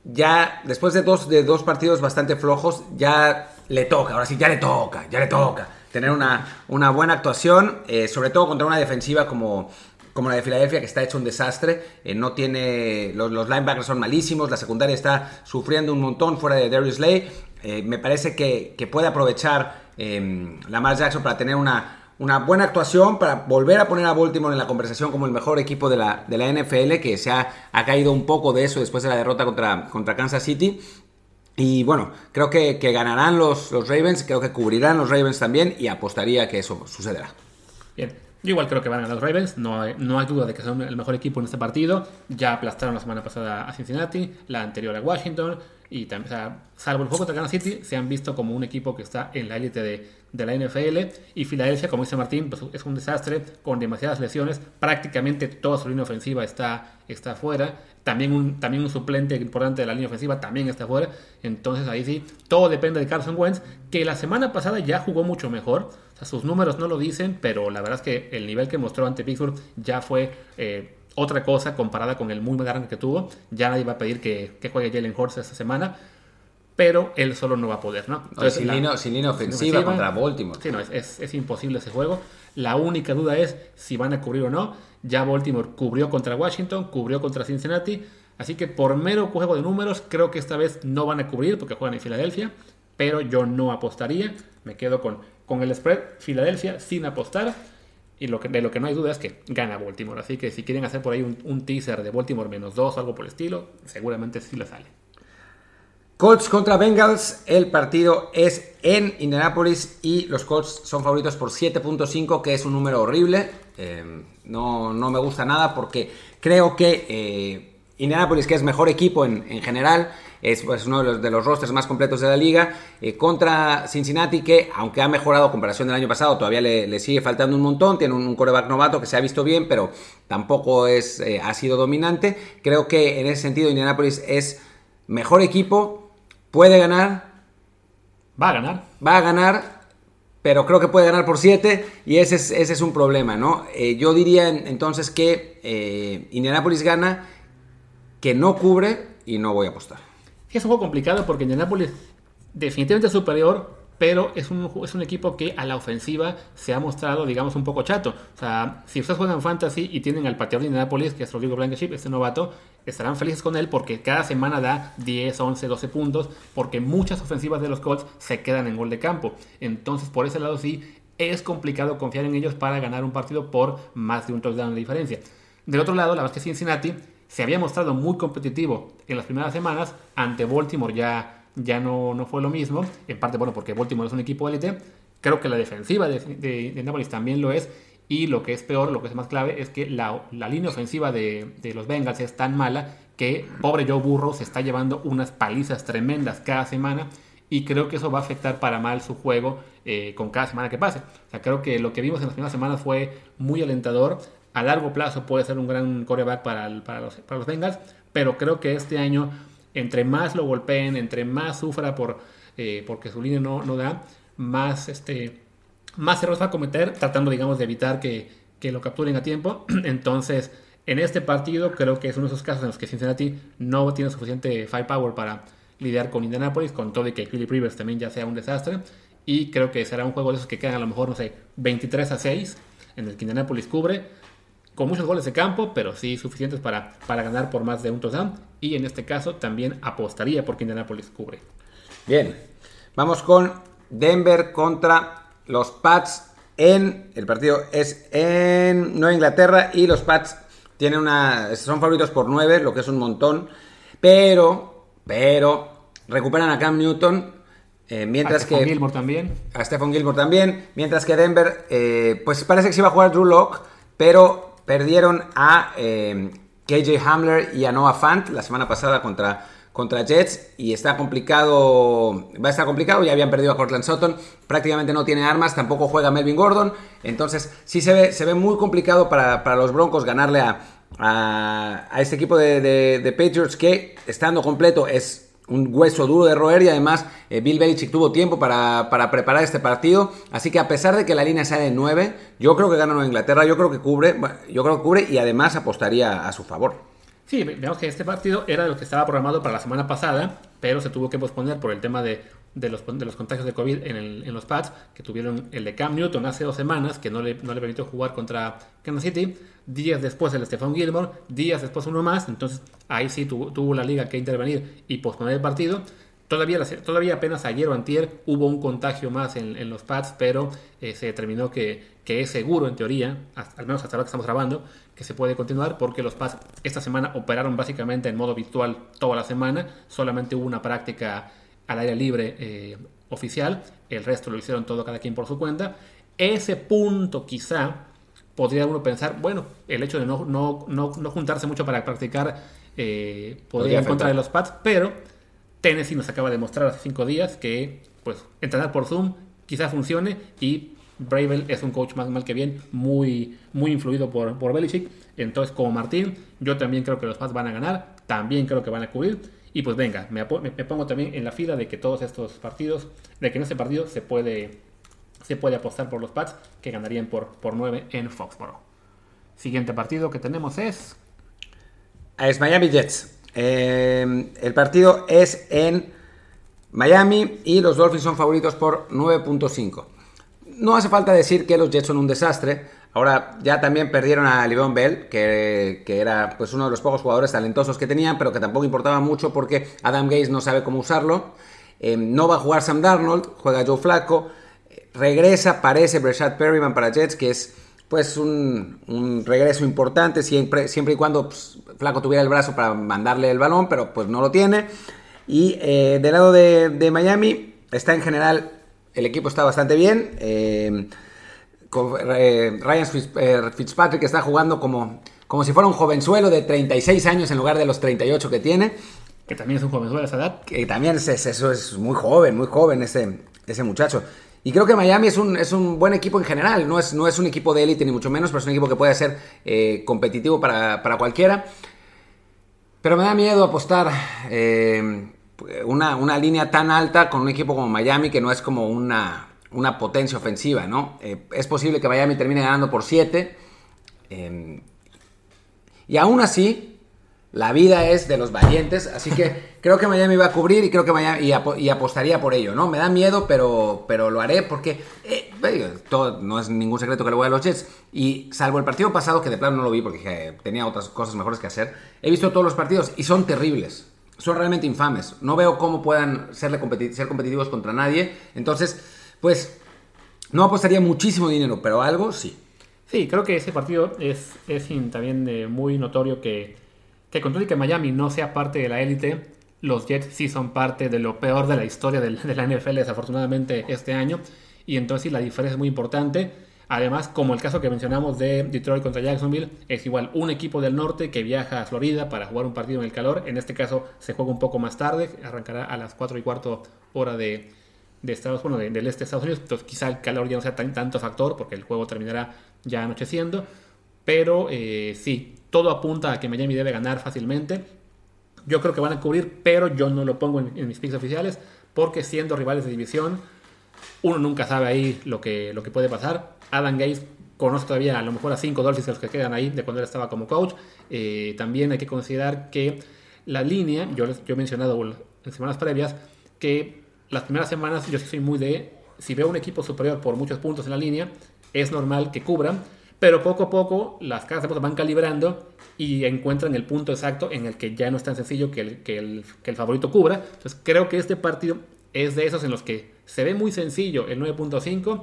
ya después de dos, de dos partidos bastante flojos, ya le toca, ahora sí, ya le toca, ya le toca tener una, una buena actuación, eh, sobre todo contra una defensiva como, como la de Filadelfia, que está hecho un desastre. Eh, no tiene. Los, linebackers son malísimos. La secundaria está sufriendo un montón fuera de Darius Lay. Eh, me parece que, que puede aprovechar Lamar Jackson para tener una, una buena actuación para volver a poner a Baltimore en la conversación como el mejor equipo de la, de la NFL, que se ha, caído un poco de eso después de la derrota contra, contra Kansas City. Y bueno, creo que, ganarán los, los, Ravens, creo que cubrirán los Ravens también y apostaría que eso sucederá. Bien, yo igual creo que van a los Ravens, no no hay duda de que son el mejor equipo en este partido. Ya aplastaron la semana pasada a Cincinnati, la anterior a Washington, y también, salvo el juego contra Kansas City, se han visto como un equipo que está en la élite de, de, la NFL. Y Filadelfia, como dice Martín, pues es un desastre con demasiadas lesiones. Prácticamente toda su línea ofensiva está, está fuera. También un, también un suplente importante de la línea ofensiva también está fuera. Entonces ahí sí, todo depende de Carson Wentz, que la semana pasada ya jugó mucho mejor. O sea, sus números no lo dicen, pero la verdad es que el nivel que mostró ante Pittsburgh ya fue... Eh, otra cosa comparada con el muy grande que tuvo. Ya nadie va a pedir que, juegue Jalen Hurts esta semana, pero él solo no va a poder, ¿no? Entonces, sin, línea, ofensiva contra Baltimore. Sí, no, es, imposible ese juego. La única duda es si van a cubrir o no. Ya Baltimore cubrió contra Washington, cubrió contra Cincinnati. Así que por mero juego de números, creo que esta vez no van a cubrir porque juegan en Filadelfia. Pero yo no apostaría. Me quedo con, con el spread Filadelfia sin apostar. Y lo que, de lo que no hay duda es que gana Baltimore. Así que si quieren hacer por ahí un, teaser de Baltimore menos 2 o algo por el estilo, seguramente sí le sale. Colts contra Bengals, el partido es en Indianapolis y los Colts son favoritos por 7.5, que es un número horrible. Eh, no, no, me gusta nada porque creo que eh, Indianapolis, que es mejor equipo en, en general, es pues, uno de los, de los, rosters más completos de la liga, eh, contra Cincinnati, que aunque ha mejorado comparación del año pasado, todavía le, sigue faltando un montón, tiene un, coreback novato que se ha visto bien, pero tampoco es, eh, ha sido dominante. Creo que en ese sentido Indianapolis es mejor equipo, puede ganar. Va a ganar. Va a ganar, pero creo que puede ganar por 7 y ese es, ese es un problema, ¿no? Eh, yo diría entonces que eh, Indianapolis gana, que no cubre y no voy a apostar. Es un juego complicado porque Indianapolis definitivamente es superior, pero es un, es un equipo que a la ofensiva se ha mostrado, digamos, un poco chato. O sea, si ustedes juegan fantasy y tienen al pateador de Indianapolis, que es Rodrigo Blankenship, este novato, estarán felices con él porque cada semana da 10, 11, 12 puntos, porque muchas ofensivas de los Colts se quedan en gol de campo. Entonces, por ese lado sí, es complicado confiar en ellos para ganar un partido por más de un touchdown de diferencia. Del otro lado, la verdad es que Cincinnati se había mostrado muy competitivo en las primeras semanas, ante Baltimore ya ya no, no fue lo mismo, en parte bueno porque Baltimore es un equipo élite, creo que la defensiva de, de, Nápoles también lo es, y lo que es peor, lo que es más clave, es que la, línea ofensiva de, los Bengals es tan mala que pobre Joe Burrow se está llevando unas palizas tremendas cada semana y creo que eso va a afectar para mal su juego eh, con cada semana que pase. O sea, creo que lo que vimos en las primeras semanas fue muy alentador. A largo plazo puede ser un gran coreback para, para, los, para los Bengals, pero creo que este año entre más lo golpeen, entre más sufra por, eh, porque su línea no, no da, más, este, más errores va a cometer, tratando, digamos, de evitar que, lo capturen a tiempo. Entonces, en este partido creo que es uno de esos casos en los que Cincinnati no tiene suficiente firepower para lidiar con Indianapolis, con todo y que Philip Rivers también ya sea un desastre. Y creo que será un juego de esos que quedan a lo mejor, no sé, 23 a 6, en el que Indianapolis cubre con muchos goles de campo, pero sí suficientes para, para ganar por más de un touchdown. Y en este caso también apostaría porque Indianapolis cubre. Bien, vamos con Denver contra los Pats en el partido es en Nueva Inglaterra y los Pats tienen una son favoritos por 9, lo que es un montón, pero pero recuperan a Cam Newton eh, mientras a que Gilmore también. A Stephen Gilmore también, mientras que Denver eh, pues parece que se iba a jugar Drew Locke, pero Perdieron a eh, KJ Hamler y a Noah Fant la semana pasada contra, contra Jets y está complicado, va a estar complicado, ya habían perdido a Cortland Sutton, prácticamente no tiene armas, tampoco juega Melvin Gordon, entonces sí se ve, se ve muy complicado para, para los Broncos ganarle a, a, este equipo de, de Patriots que estando completo es un hueso duro de roer y además eh, Bill Belichick tuvo tiempo para, preparar este partido. Así que a pesar de que la línea sea de 9, yo creo que gana Nueva Inglaterra, yo creo que cubre, yo creo que cubre y además apostaría a su favor. Sí, vemos que este partido era lo que estaba programado para la semana pasada, pero se tuvo que posponer por el tema de de los, de los contagios de COVID en, el, en, los pads, que tuvieron el de Cam Newton hace dos semanas, que no le, no le permitió jugar contra Kansas City, días después el Stephon Gilmore, días después uno más, entonces ahí sí tuvo, la liga que intervenir y posponer el partido. Todavía, todavía apenas ayer o antier hubo un contagio más en, en los pads, pero eh, se determinó que, que, es seguro en teoría, al menos hasta ahora que estamos grabando, que se puede continuar porque los pads esta semana operaron básicamente en modo virtual toda la semana, solamente hubo una práctica al aire libre eh, oficial, el resto lo hicieron todo cada quien por su cuenta. Ese punto quizá podría uno pensar, bueno, el hecho de no, no, no, juntarse mucho para practicar eh, podría, en contra de los pads, pero Tennessee nos acaba de mostrar hace cinco días que pues entrenar por Zoom quizá funcione y Bravel es un coach más mal que bien, muy, muy influido por, por Belichick. Entonces, como Martín, yo también creo que los Pats van a ganar, también creo que van a cubrir. Y pues venga, me, pongo también en la fila de que todos estos partidos, de que en este partido se puede, se puede apostar por los Pats que ganarían por, por 9 en Foxborough. Siguiente partido que tenemos es... Es Miami Jets. Eh, el partido es en Miami y los Dolphins son favoritos por 9.5. No hace falta decir que los Jets son un desastre. Ahora ya también perdieron a Livon Bell, que, era pues uno de los pocos jugadores talentosos que tenían, pero que tampoco importaba mucho porque Adam Gaze no sabe cómo usarlo. Eh, no va a jugar Sam Darnold, juega Joe Flacco. Regresa, parece Breshad Perryman para Jets, que es pues un, regreso importante siempre, siempre y cuando pues, Flaco tuviera el brazo para mandarle el balón, pero pues no lo tiene. Y eh, del lado de, Miami está en general, el equipo está bastante bien. Eh, eh, Ryan Fitzpatrick está jugando como, como si fuera un jovenzuelo de 36 años en lugar de los 38 que tiene. Que también es un jovenzuelo a esa edad. Que también es, eso es muy joven, muy joven ese, ese muchacho. Y creo que Miami es un, es un buen equipo en general. No es, no es un equipo de élite ni mucho menos, pero es un equipo que puede ser eh, competitivo para, cualquiera. Pero me da miedo apostar una, una, línea tan alta con un equipo como Miami que no es como una, una potencia ofensiva, ¿no? Eh, es posible que Miami termine ganando por 7. y aún así, la vida es de los valientes, así que creo que Miami va a cubrir y creo que Miami y, apostaría por ello, ¿no? Me da miedo, pero, pero lo haré porque eh, no es ningún secreto que le voy a los Jets. Y salvo el partido pasado, que de plano no lo vi porque tenía otras cosas mejores que hacer, he visto todos los partidos y son terribles. Son realmente infames. No veo cómo puedan serle ser competitivos contra nadie. Entonces, pues, no apostaría muchísimo dinero, pero algo sí. Sí, creo que ese partido es, es también eh, muy notorio que que con todo y que Miami no sea parte de la élite, los Jets sí son parte de lo peor de la historia de la NFL desafortunadamente este año. Y entonces sí, la diferencia es muy importante. Además, como el caso que mencionamos de Detroit contra Jacksonville, es igual un equipo del norte que viaja a Florida para jugar un partido en el calor. En este caso se juega un poco más tarde, arrancará a las 4 y cuarto hora de, Estados bueno, del este de Estados Unidos. Entonces quizá el calor ya no sea tan, tanto factor porque el juego terminará ya anocheciendo. Pero eh, sí, todo apunta a que Miami debe ganar fácilmente. Yo creo que van a cubrir, pero yo no lo pongo en, mis picks oficiales, porque siendo rivales de división, uno nunca sabe ahí lo que, lo que puede pasar. Adam Gates conoce todavía a lo mejor a cinco Dolphins los que quedan ahí de cuando él estaba como coach. Eh, también hay que considerar que la línea, yo, yo he mencionado en semanas previas, que las primeras semanas yo sí soy muy de, si veo un equipo superior por muchos puntos en la línea, es normal que cubran pero poco a poco las casas van calibrando y encuentran el punto exacto en el que ya no es tan sencillo que el favorito cubra. Entonces creo que este partido es de esos en los que se ve muy sencillo el 9.5,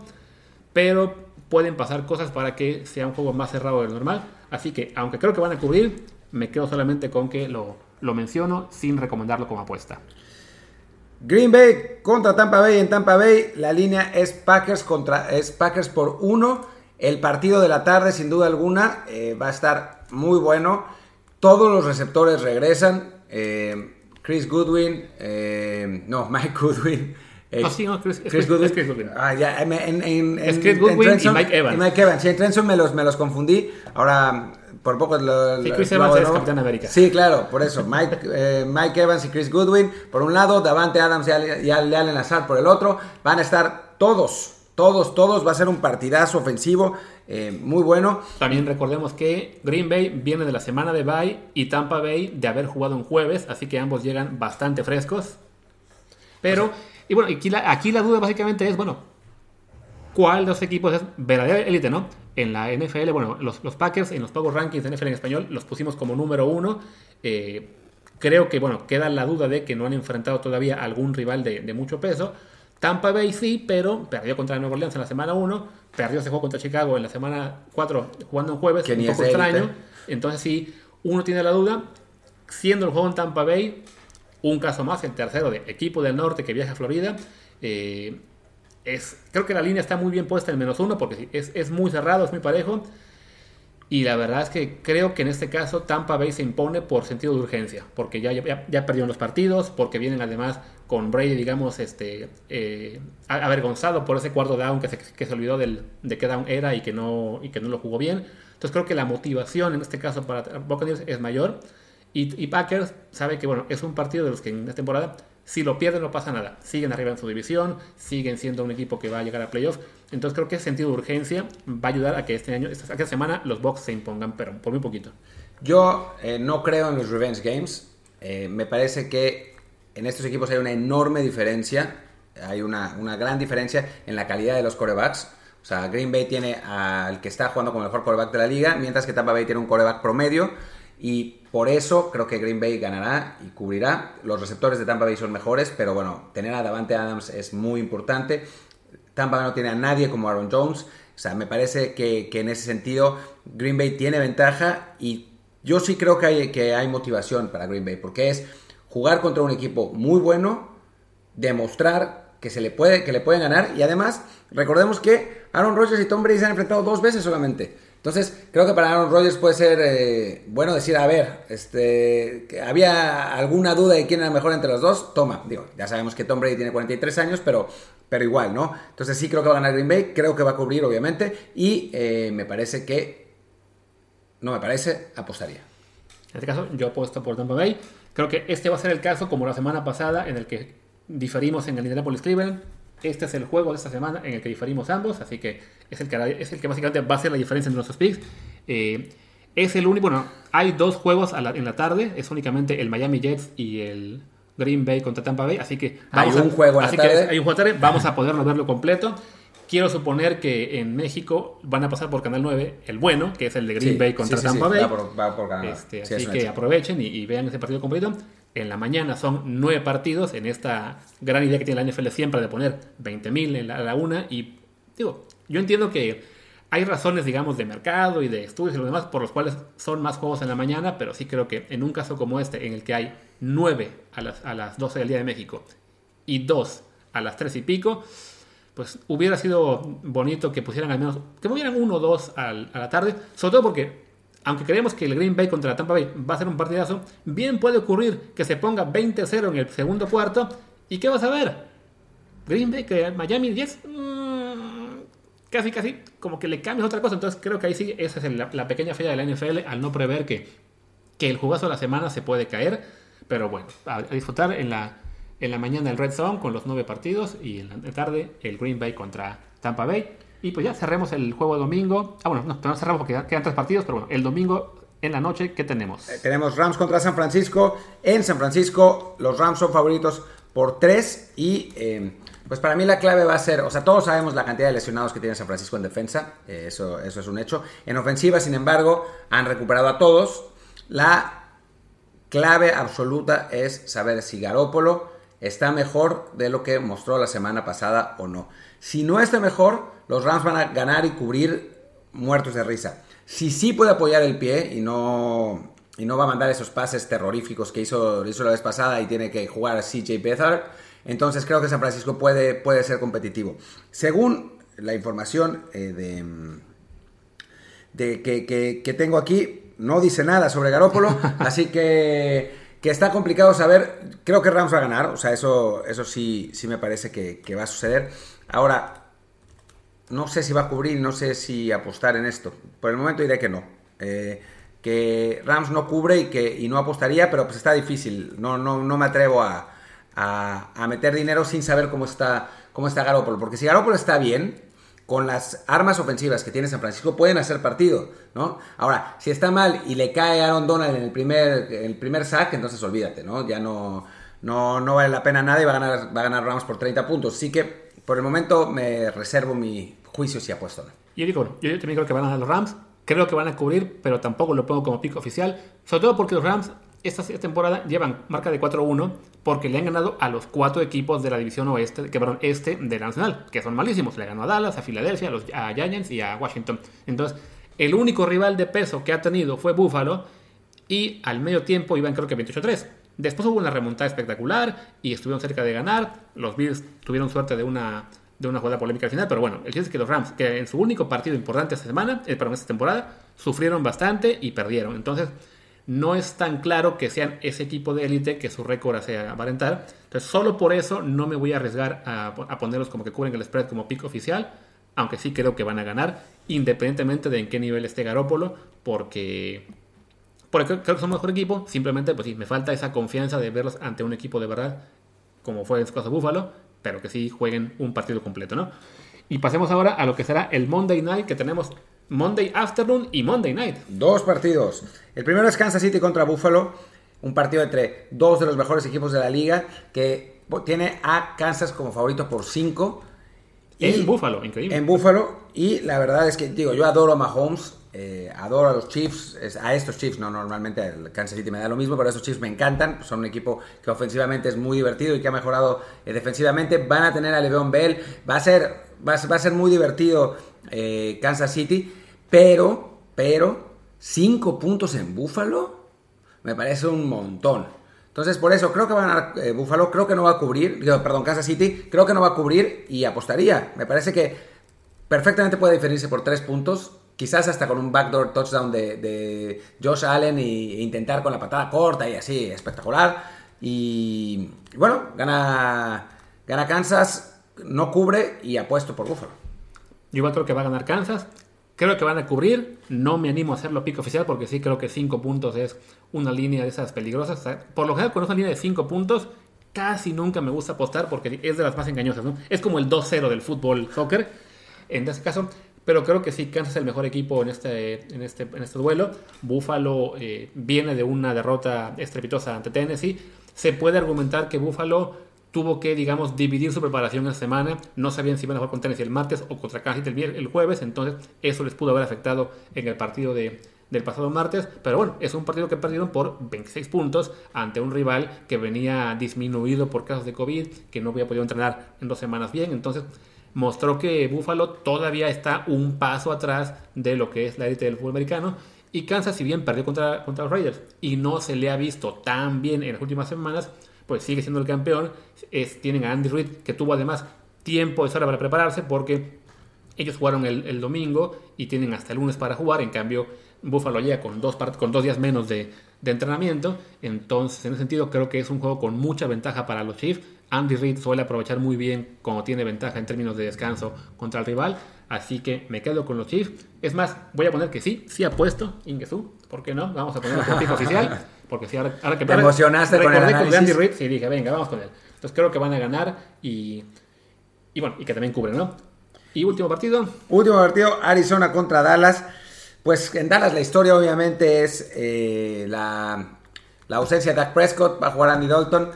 pero pueden pasar cosas para que sea un juego más cerrado del normal. Así que, aunque creo que van a cubrir, me quedo solamente con que lo, lo menciono sin recomendarlo como apuesta. Green Bay contra Tampa Bay en Tampa Bay. La línea es Packers contra es Packers por 1. El partido de la tarde, sin duda alguna, eh, va a estar muy bueno. Todos los receptores regresan. Eh, Chris Goodwin, eh, no, Mike Goodwin. Ah, sí, no, Chris, Goodwin. Ah, ya, en, en, es Chris Goodwin y Mike Evans. Mike Evans. Sí, en Trenson me los, me los confundí. Ahora, por poco lo. Sí, Chris Evans es Capitán América. Sí, claro, por eso. Mike, Mike Evans y Chris Goodwin por un lado, Davante Adams y, y Allen Lazar por el otro. Van a estar todos todos, todos, va a ser un partidazo ofensivo eh, muy bueno. También recordemos que Green Bay viene de la semana de bye y Tampa Bay de haber jugado un jueves, así que ambos llegan bastante frescos. Pero, y bueno, aquí la, duda básicamente es, bueno, ¿cuál de los equipos es verdadera élite, no? En la NFL, bueno, los, Packers en los Power Rankings de NFL en español los pusimos como número uno. Eh, creo que, bueno, queda la duda de que no han enfrentado todavía algún rival de mucho peso. Tampa Bay sí, pero perdió contra Nueva Orleans en la semana 1, perdió ese juego contra Chicago en la semana 4 jugando en jueves, que un poco extraño. Entonces sí, uno tiene la duda, siendo el juego en Tampa Bay, un caso más, el tercero de equipo del norte que viaja a Florida. Eh, es, creo que la línea está muy bien puesta en menos uno porque es, es muy cerrado, es muy parejo. Y la verdad es que creo que en este caso Tampa Bay se impone por sentido de urgencia, porque ya, ya, ya perdieron los partidos, porque vienen además con Brady, digamos, este, eh, avergonzado por ese cuarto down que se, olvidó del, de qué down era y que, no, y que no lo jugó bien. Entonces creo que la motivación en este caso para Buccaneers es mayor. Y, Packers sabe que bueno, es un partido de los que en esta temporada si lo pierden no pasa nada. Siguen arriba en su división, siguen siendo un equipo que va a llegar a playoffs. Entonces creo que ese sentido de urgencia va a ayudar a que este año, esta, semana, los Bucks se impongan, pero por muy poquito. Yo eh, no creo en los revenge games. Eh, me parece que en estos equipos hay una enorme diferencia. Hay una, una gran diferencia en la calidad de los corebacks. O sea, Green Bay tiene al que está jugando como el mejor coreback de la liga, mientras que Tampa Bay tiene un coreback promedio. Y por eso creo que Green Bay ganará y cubrirá. Los receptores de Tampa Bay son mejores, pero bueno, tener a Davante Adams es muy importante. Tampa Bay no tiene a nadie como Aaron Jones. O sea, me parece que, en ese sentido Green Bay tiene ventaja y yo sí creo que hay, que hay motivación para Green Bay, porque es jugar contra un equipo muy bueno, demostrar que se le puede, que le pueden ganar y además recordemos que Aaron Rodgers y Tom Brady se han enfrentado dos veces solamente. Entonces, creo que para Aaron Rodgers puede ser eh, bueno decir, a ver, este, había alguna duda de quién era mejor entre los dos, toma, digo, ya sabemos que Tom Brady tiene 43 años, pero, pero igual, ¿no? Entonces sí creo que va a ganar Green Bay, creo que va a cubrir, obviamente, y eh, me parece que, no me parece, apostaría. En este caso, yo apuesto por Tampa Bay. Creo que este va a ser el caso, como la semana pasada, en el que diferimos en el Indianapolis Cleveland. Este es el juego de esta semana en el que diferimos ambos, así que es el que, es el que básicamente va a ser la diferencia entre nuestros picks. Eh, es el único, bueno, hay dos juegos en la tarde, es únicamente el Miami Jets y el Green Bay contra Tampa Bay, así que hay un juego así Que hay un juego tarde, vamos a poderlo verlo completo. Quiero suponer que en México van a pasar por Canal 9 el bueno, que es el de Green Bay contra Tampa Bay. Va por, Canal este, así que aprovechen y, vean ese partido completo. En la mañana son nueve partidos en esta gran idea que tiene la NFL siempre de poner 20.000 en la, la una. Y digo, yo entiendo que hay razones, digamos, de mercado y de estudios y lo demás por los cuales son más juegos en la mañana, pero sí creo que en un caso como este, en el que hay nueve a las, a las 12 del día de México y dos a las 3 y pico, pues hubiera sido bonito que pusieran al menos, que movieran uno o dos a la tarde, sobre todo porque, aunque creemos que el Green Bay contra Tampa Bay va a ser un partidazo, bien puede ocurrir que se ponga 20-0 en el segundo cuarto, ¿y qué vas a ver? Green Bay, que Miami 10, mmm, casi, casi, como que le cambias otra cosa, entonces creo que ahí sí, esa es la, pequeña falla de la NFL al no prever que, que el jugazo de la semana se puede caer, pero bueno, a disfrutar en la en la mañana el Red Zone con los nueve partidos y en la tarde el Green Bay contra Tampa Bay. Y pues ya cerremos el juego de domingo. Ah, bueno, no, no cerramos porque quedan tres partidos, pero bueno, el domingo en la noche, ¿qué tenemos? Eh, tenemos Rams contra San Francisco. En San Francisco los Rams son favoritos por tres y... Eh, pues para mí la clave va a ser, o sea, todos sabemos la cantidad de lesionados que tiene San Francisco en defensa, eh, eso, eso es un hecho. En ofensiva, sin embargo, han recuperado a todos. La clave absoluta es saber si Garópolo está mejor de lo que mostró la semana pasada o no. Si no está mejor, los Rams van a ganar y cubrir muertos de risa. Si sí puede apoyar el pie y no, y no va a mandar esos pases terroríficos que hizo, hizo la vez pasada y tiene que jugar a CJ Beathard, entonces creo que San Francisco puede, puede ser competitivo. Según la información eh, de, de que, que tengo aquí, no dice nada sobre Garópolo, así que que está complicado saber. Creo que Rams va a ganar, o sea, eso, eso sí, sí me parece que, va a suceder. Ahora, no sé si va a cubrir, no sé si apostar en esto. Por el momento diré que no. Eh, que Rams no cubre y que y no apostaría, pero pues está difícil. No, no, no me atrevo a, a, meter dinero sin saber cómo está, cómo está Garoppolo. Porque si Garoppolo está bien, con las armas ofensivas que tiene San Francisco pueden hacer partido, ¿no? Ahora, si está mal y le cae Aaron Donald en el primer, el primer sack, entonces olvídate, ¿no? Ya no, no, no vale la pena nada y va a ganar, va a ganar Rams por 30 puntos. Así que por el momento me reservo mi juicio si apuesto. Yo digo, yo también creo que van a ganar los Rams. Creo que van a cubrir, pero tampoco lo pongo como pico oficial. Sobre todo porque los Rams esta temporada llevan marca de 4-1 porque le han ganado a los cuatro equipos de la división oeste, que perdón, este de la Nacional, que son malísimos. Le ganó a Dallas, a Filadelfia, a, los, Giants y a Washington. Entonces, el único rival de peso que ha tenido fue Buffalo y al medio tiempo iban creo que 28-3. Después hubo una remontada espectacular y estuvieron cerca de ganar. Los Bills tuvieron suerte de una, de una jugada polémica al final, pero bueno, el chiste es que los Rams, que en su único partido importante esta semana, eh, perdón, esta temporada, sufrieron bastante y perdieron. Entonces, no es tan claro que sean ese equipo de élite que su récord sea aparentar. Entonces, solo por eso no me voy a arriesgar a, ponerlos como que cubren el spread como pico oficial, aunque sí creo que van a ganar, independientemente de en qué nivel esté Garópolo, porque, porque creo que son mejor equipo. Simplemente, pues sí, me falta esa confianza de verlos ante un equipo de verdad, como fue en su caso Búfalo, pero que sí jueguen un partido completo, ¿no? Y pasemos ahora a lo que será el Monday Night, que tenemos Monday Afternoon y Monday Night. Dos partidos. El primero es Kansas City contra Buffalo. Un partido entre dos de los mejores equipos de la liga que tiene a Kansas como favorito por cinco. En Buffalo, increíble. En Buffalo. Y la verdad es que, digo, yo adoro a Mahomes. Eh, adoro a los Chiefs, a estos Chiefs, no normalmente el Kansas City me da lo mismo, pero estos Chiefs me encantan, son un equipo que ofensivamente es muy divertido y que ha mejorado eh, defensivamente, van a tener a Le'Veon Bell, va a ser, va, a ser muy divertido eh, Kansas City, pero, pero, cinco puntos en Búfalo me parece un montón. Entonces, por eso creo que va a ganar eh, Búfalo, creo que no va a cubrir, perdón, Kansas City, creo que no va a cubrir y apostaría. Me parece que perfectamente puede diferirse por tres puntos, quizás hasta con un backdoor touchdown de, Josh Allen e, intentar con la patada corta y así, espectacular. Y bueno, gana, gana Kansas, no cubre y apuesto por Búfalo. Yo creo que va a ganar Kansas. Creo que van a cubrir. No me animo a hacerlo pico oficial porque sí creo que 5 puntos es una línea de esas peligrosas. por lo general, con una línea de 5 puntos, casi nunca me gusta apostar porque es de las más engañosas. Es como el 2-0 del fútbol soccer, en este caso. Pero creo que sí, Kansas es el mejor equipo en este, en este, en este duelo. Buffalo eh, viene de una derrota estrepitosa ante Tennessee. Se puede argumentar que Buffalo tuvo que, digamos, dividir su preparación en semana. No sabían si iban a jugar con Tennessee el martes o contra Kansas el, el jueves. Entonces, eso les pudo haber afectado en el partido de, del pasado martes. Pero bueno, es un partido que perdieron por 26 puntos ante un rival que venía disminuido por casos de COVID, que no había podido entrenar en dos semanas bien. Entonces, mostró que Buffalo todavía está un paso atrás de lo que es la élite del fútbol americano. Y Kansas, si bien perdió contra, contra los Raiders y no se le ha visto tan bien en las últimas semanas, pues sigue siendo el campeón. Es, tienen a Andy Reid, que tuvo además tiempo de hora para prepararse porque ellos jugaron el, domingo y tienen hasta el lunes para jugar. En cambio, Buffalo llega con dos, con dos días menos de, de entrenamiento. Entonces, en ese sentido, creo que es un juego con mucha ventaja para los Chiefs. Andy Reid suele aprovechar muy bien cuando tiene ventaja en términos de descanso contra el rival. Así que me quedo con los Chiefs. Es más, voy a poner que sí, sí apuesto, Ingesu. ¿Por qué no? Vamos a poner el pico oficial. Porque si ahora, que Te emocionaste con el análisis. Andy Reid y dije, venga, vamos con él. Entonces creo que van a ganar y, y bueno, y que también cubren, ¿no? Y último partido. Último partido, Arizona contra Dallas. Pues en Dallas la historia obviamente es eh, la, la ausencia de Dak Prescott, va a jugar Andy Dalton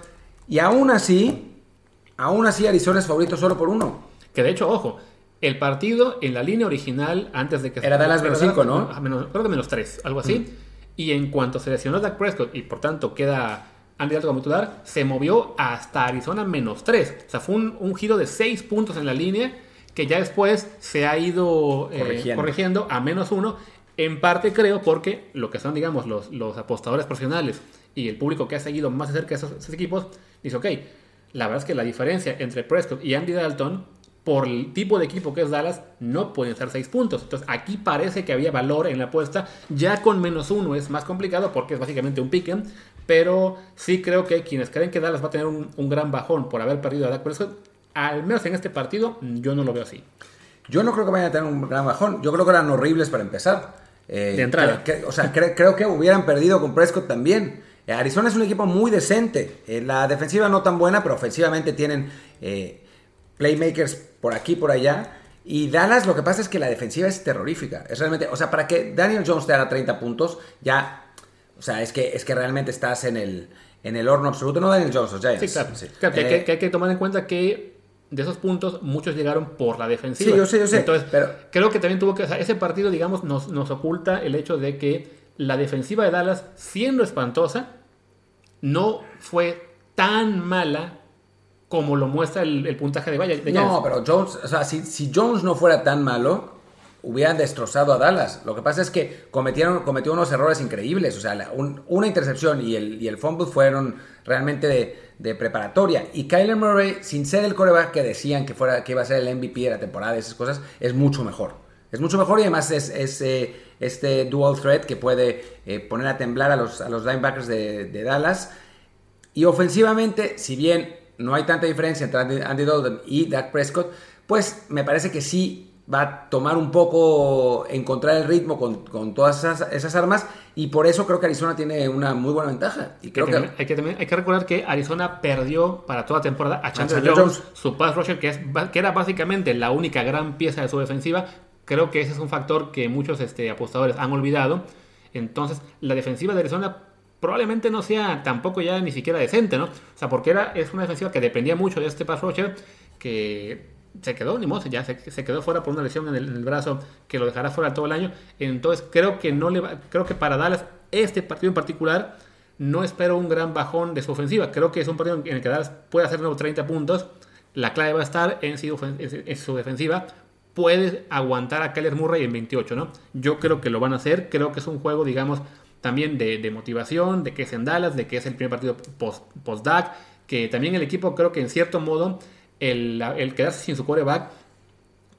y aún así, aún así Arizona es favorito solo por uno. Que de hecho, ojo, el partido en la línea original antes de que... Era Dallas menos 5, ¿no? creo que menos 3, algo así. Mm. Y en cuanto se lesionó Dak Prescott y por tanto queda Andy Dalton como titular, se movió hasta Arizona menos 3. O sea, fue un, giro de 6 puntos en la línea que ya después se ha ido eh, corrigiendo. a menos 1. En parte creo porque lo que son, digamos, los, los apostadores profesionales y el público que ha seguido más de cerca esos, esos equipos, dice, ok, la verdad es que la diferencia entre Prescott y Andy Dalton, por el tipo de equipo que es Dallas, no pueden ser 6 puntos. Entonces aquí parece que había valor en la apuesta. Ya con menos uno es más complicado porque es básicamente un pick Pero sí creo que quienes creen que Dallas va a tener un, gran bajón por haber perdido a Dak Prescott, al menos en este partido, yo no lo veo así. Yo no creo que vayan a tener un gran bajón. Yo creo que eran horribles para empezar. Eh, de entrada. o sea, creo que hubieran perdido con Prescott también. Arizona es un equipo muy decente. Eh, la defensiva no tan buena, pero ofensivamente tienen eh, playmakers por aquí, por allá. Y Dallas, lo que pasa es que la defensiva es terrorífica. Es realmente, o sea, para que Daniel Jones te haga 30 puntos, ya, o sea, es que, es que realmente estás en el, en el horno absoluto. No Daniel Jones, los Giants. Sí, claro. Sí. que, hay que, tomar en cuenta que de esos puntos muchos llegaron por la defensiva. Sí, yo sé, yo sé. Entonces, pero... creo que también tuvo que, o sea, ese partido, digamos, nos, nos oculta el hecho de que la defensiva de Dallas, siendo espantosa, no fue tan mala como lo muestra el, puntaje de Valle. no, pero Jones, o sea, si, Jones no fuera tan malo, hubieran destrozado a Dallas. Lo que pasa es que cometieron, cometió unos errores increíbles. O sea, una intercepción y el, y el fumble fueron realmente de, preparatoria. Y Kyler Murray, sin ser el coreback que decían que, fuera, que iba a ser el MVP de la temporada, esas cosas, es mucho mejor. Es mucho mejor y además es, eh, este dual threat que puede eh, poner a temblar a los, a los linebackers de, Dallas. Y ofensivamente, si bien no hay tanta diferencia entre Andy, Dalton y Dak Prescott, pues me parece que sí va a tomar un poco encontrar el ritmo con, todas esas, armas y por eso creo que Arizona tiene una muy buena ventaja. Y creo que, hay, que hay que recordar que Arizona perdió para toda temporada a Chandler Jones, su pass rusher, que, es, que era básicamente la única gran pieza de su defensiva, Creo que ese es un factor que muchos este, apostadores han olvidado. Entonces, la defensiva de Arizona probablemente no sea tampoco ya ni siquiera decente, ¿no? O sea, porque era, es una defensiva que dependía mucho de este pass rusher que se quedó, ni modo, ya se, quedó fuera por una lesión en el, brazo que lo dejará fuera todo el año. Entonces, creo que no le va, creo que para Dallas este partido en particular no espero un gran bajón de su ofensiva. Creo que es un partido en el que Dallas puede hacer nuevos 30 puntos. La clave va a estar en su defensiva puede aguantar a Kyler Murray en 28, ¿no? Yo creo que lo van a hacer, creo que es un juego, digamos, también de, motivación, de que es en Dallas, de que es el primer partido post-DAC, que también el equipo creo que en cierto modo el, quedarse sin su quarterback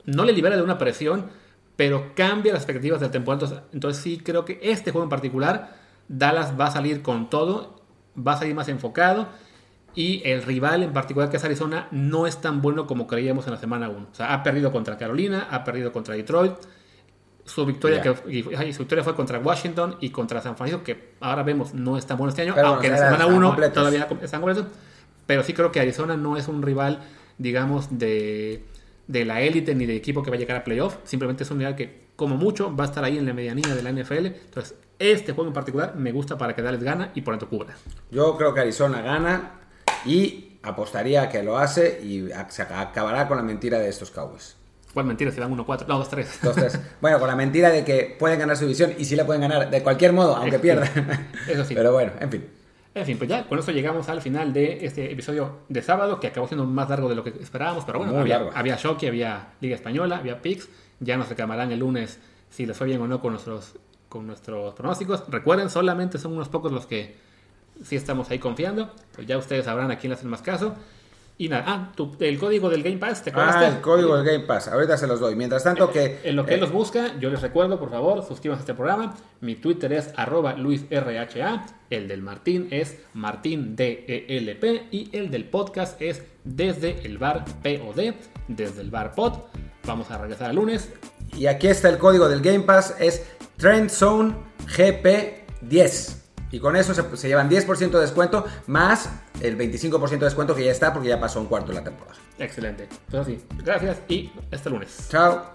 no le libera de una presión, pero cambia las expectativas del temporada. Entonces, entonces sí creo que este juego en particular, Dallas va a salir con todo, va a salir más enfocado y el rival en particular que es Arizona no es tan bueno como creíamos en la semana 1. O sea, ha perdido contra Carolina, ha perdido contra Detroit. Su victoria, que, su victoria fue contra Washington y contra San Francisco, que ahora vemos no es tan bueno este año, aunque en la semana 1 todavía están completos. Pero sí creo que Arizona no es un rival, digamos, de, de la élite ni de equipo que va a llegar a playoff. Simplemente es un rival que, como mucho, va a estar ahí en la medianía de la NFL. Entonces, este juego en particular me gusta para que darles gana y por tanto cubra. Yo creo que Arizona gana y apostaría a que lo hace y se acabará con la mentira de estos Cowboys. ¿Cuál mentira? Si dan 1-4, no, 2-3. bueno, con la mentira de que pueden ganar su división y sí la pueden ganar de cualquier modo, aunque pierdan. Eso sí. Pero bueno, en fin. En fin, pues ya con esto llegamos al final de este episodio de sábado, que acabó siendo más largo de lo que esperábamos, pero bueno, había, había Shocky, había Liga Española, había Pix, ya nos reclamarán el lunes si les fue bien o no con nuestros, con nuestros pronósticos. Recuerden, solamente son unos pocos los que sí estamos ahí confiando, pues ya ustedes sabrán a quién le hacen más caso. Y nada, ah, el código del Game Pass, ¿te acuerdas? Ah, el código del Game Pass, ahorita se los doy. Mientras tanto que... En lo que él los busca, yo les recuerdo, por favor, suscríbanse a este programa. Mi Twitter es arroba luisrha, el del Martín es martindelp y el del podcast es desde el bar POD, desde el bar pod. Vamos a regresar el lunes. Y aquí está el código del Game Pass, es TrendZone GP10. Y con eso se, llevan 10% de descuento más el 25% de descuento que ya está porque ya pasó un cuarto de la temporada. Excelente. Entonces sí, gracias y hasta lunes. Chao.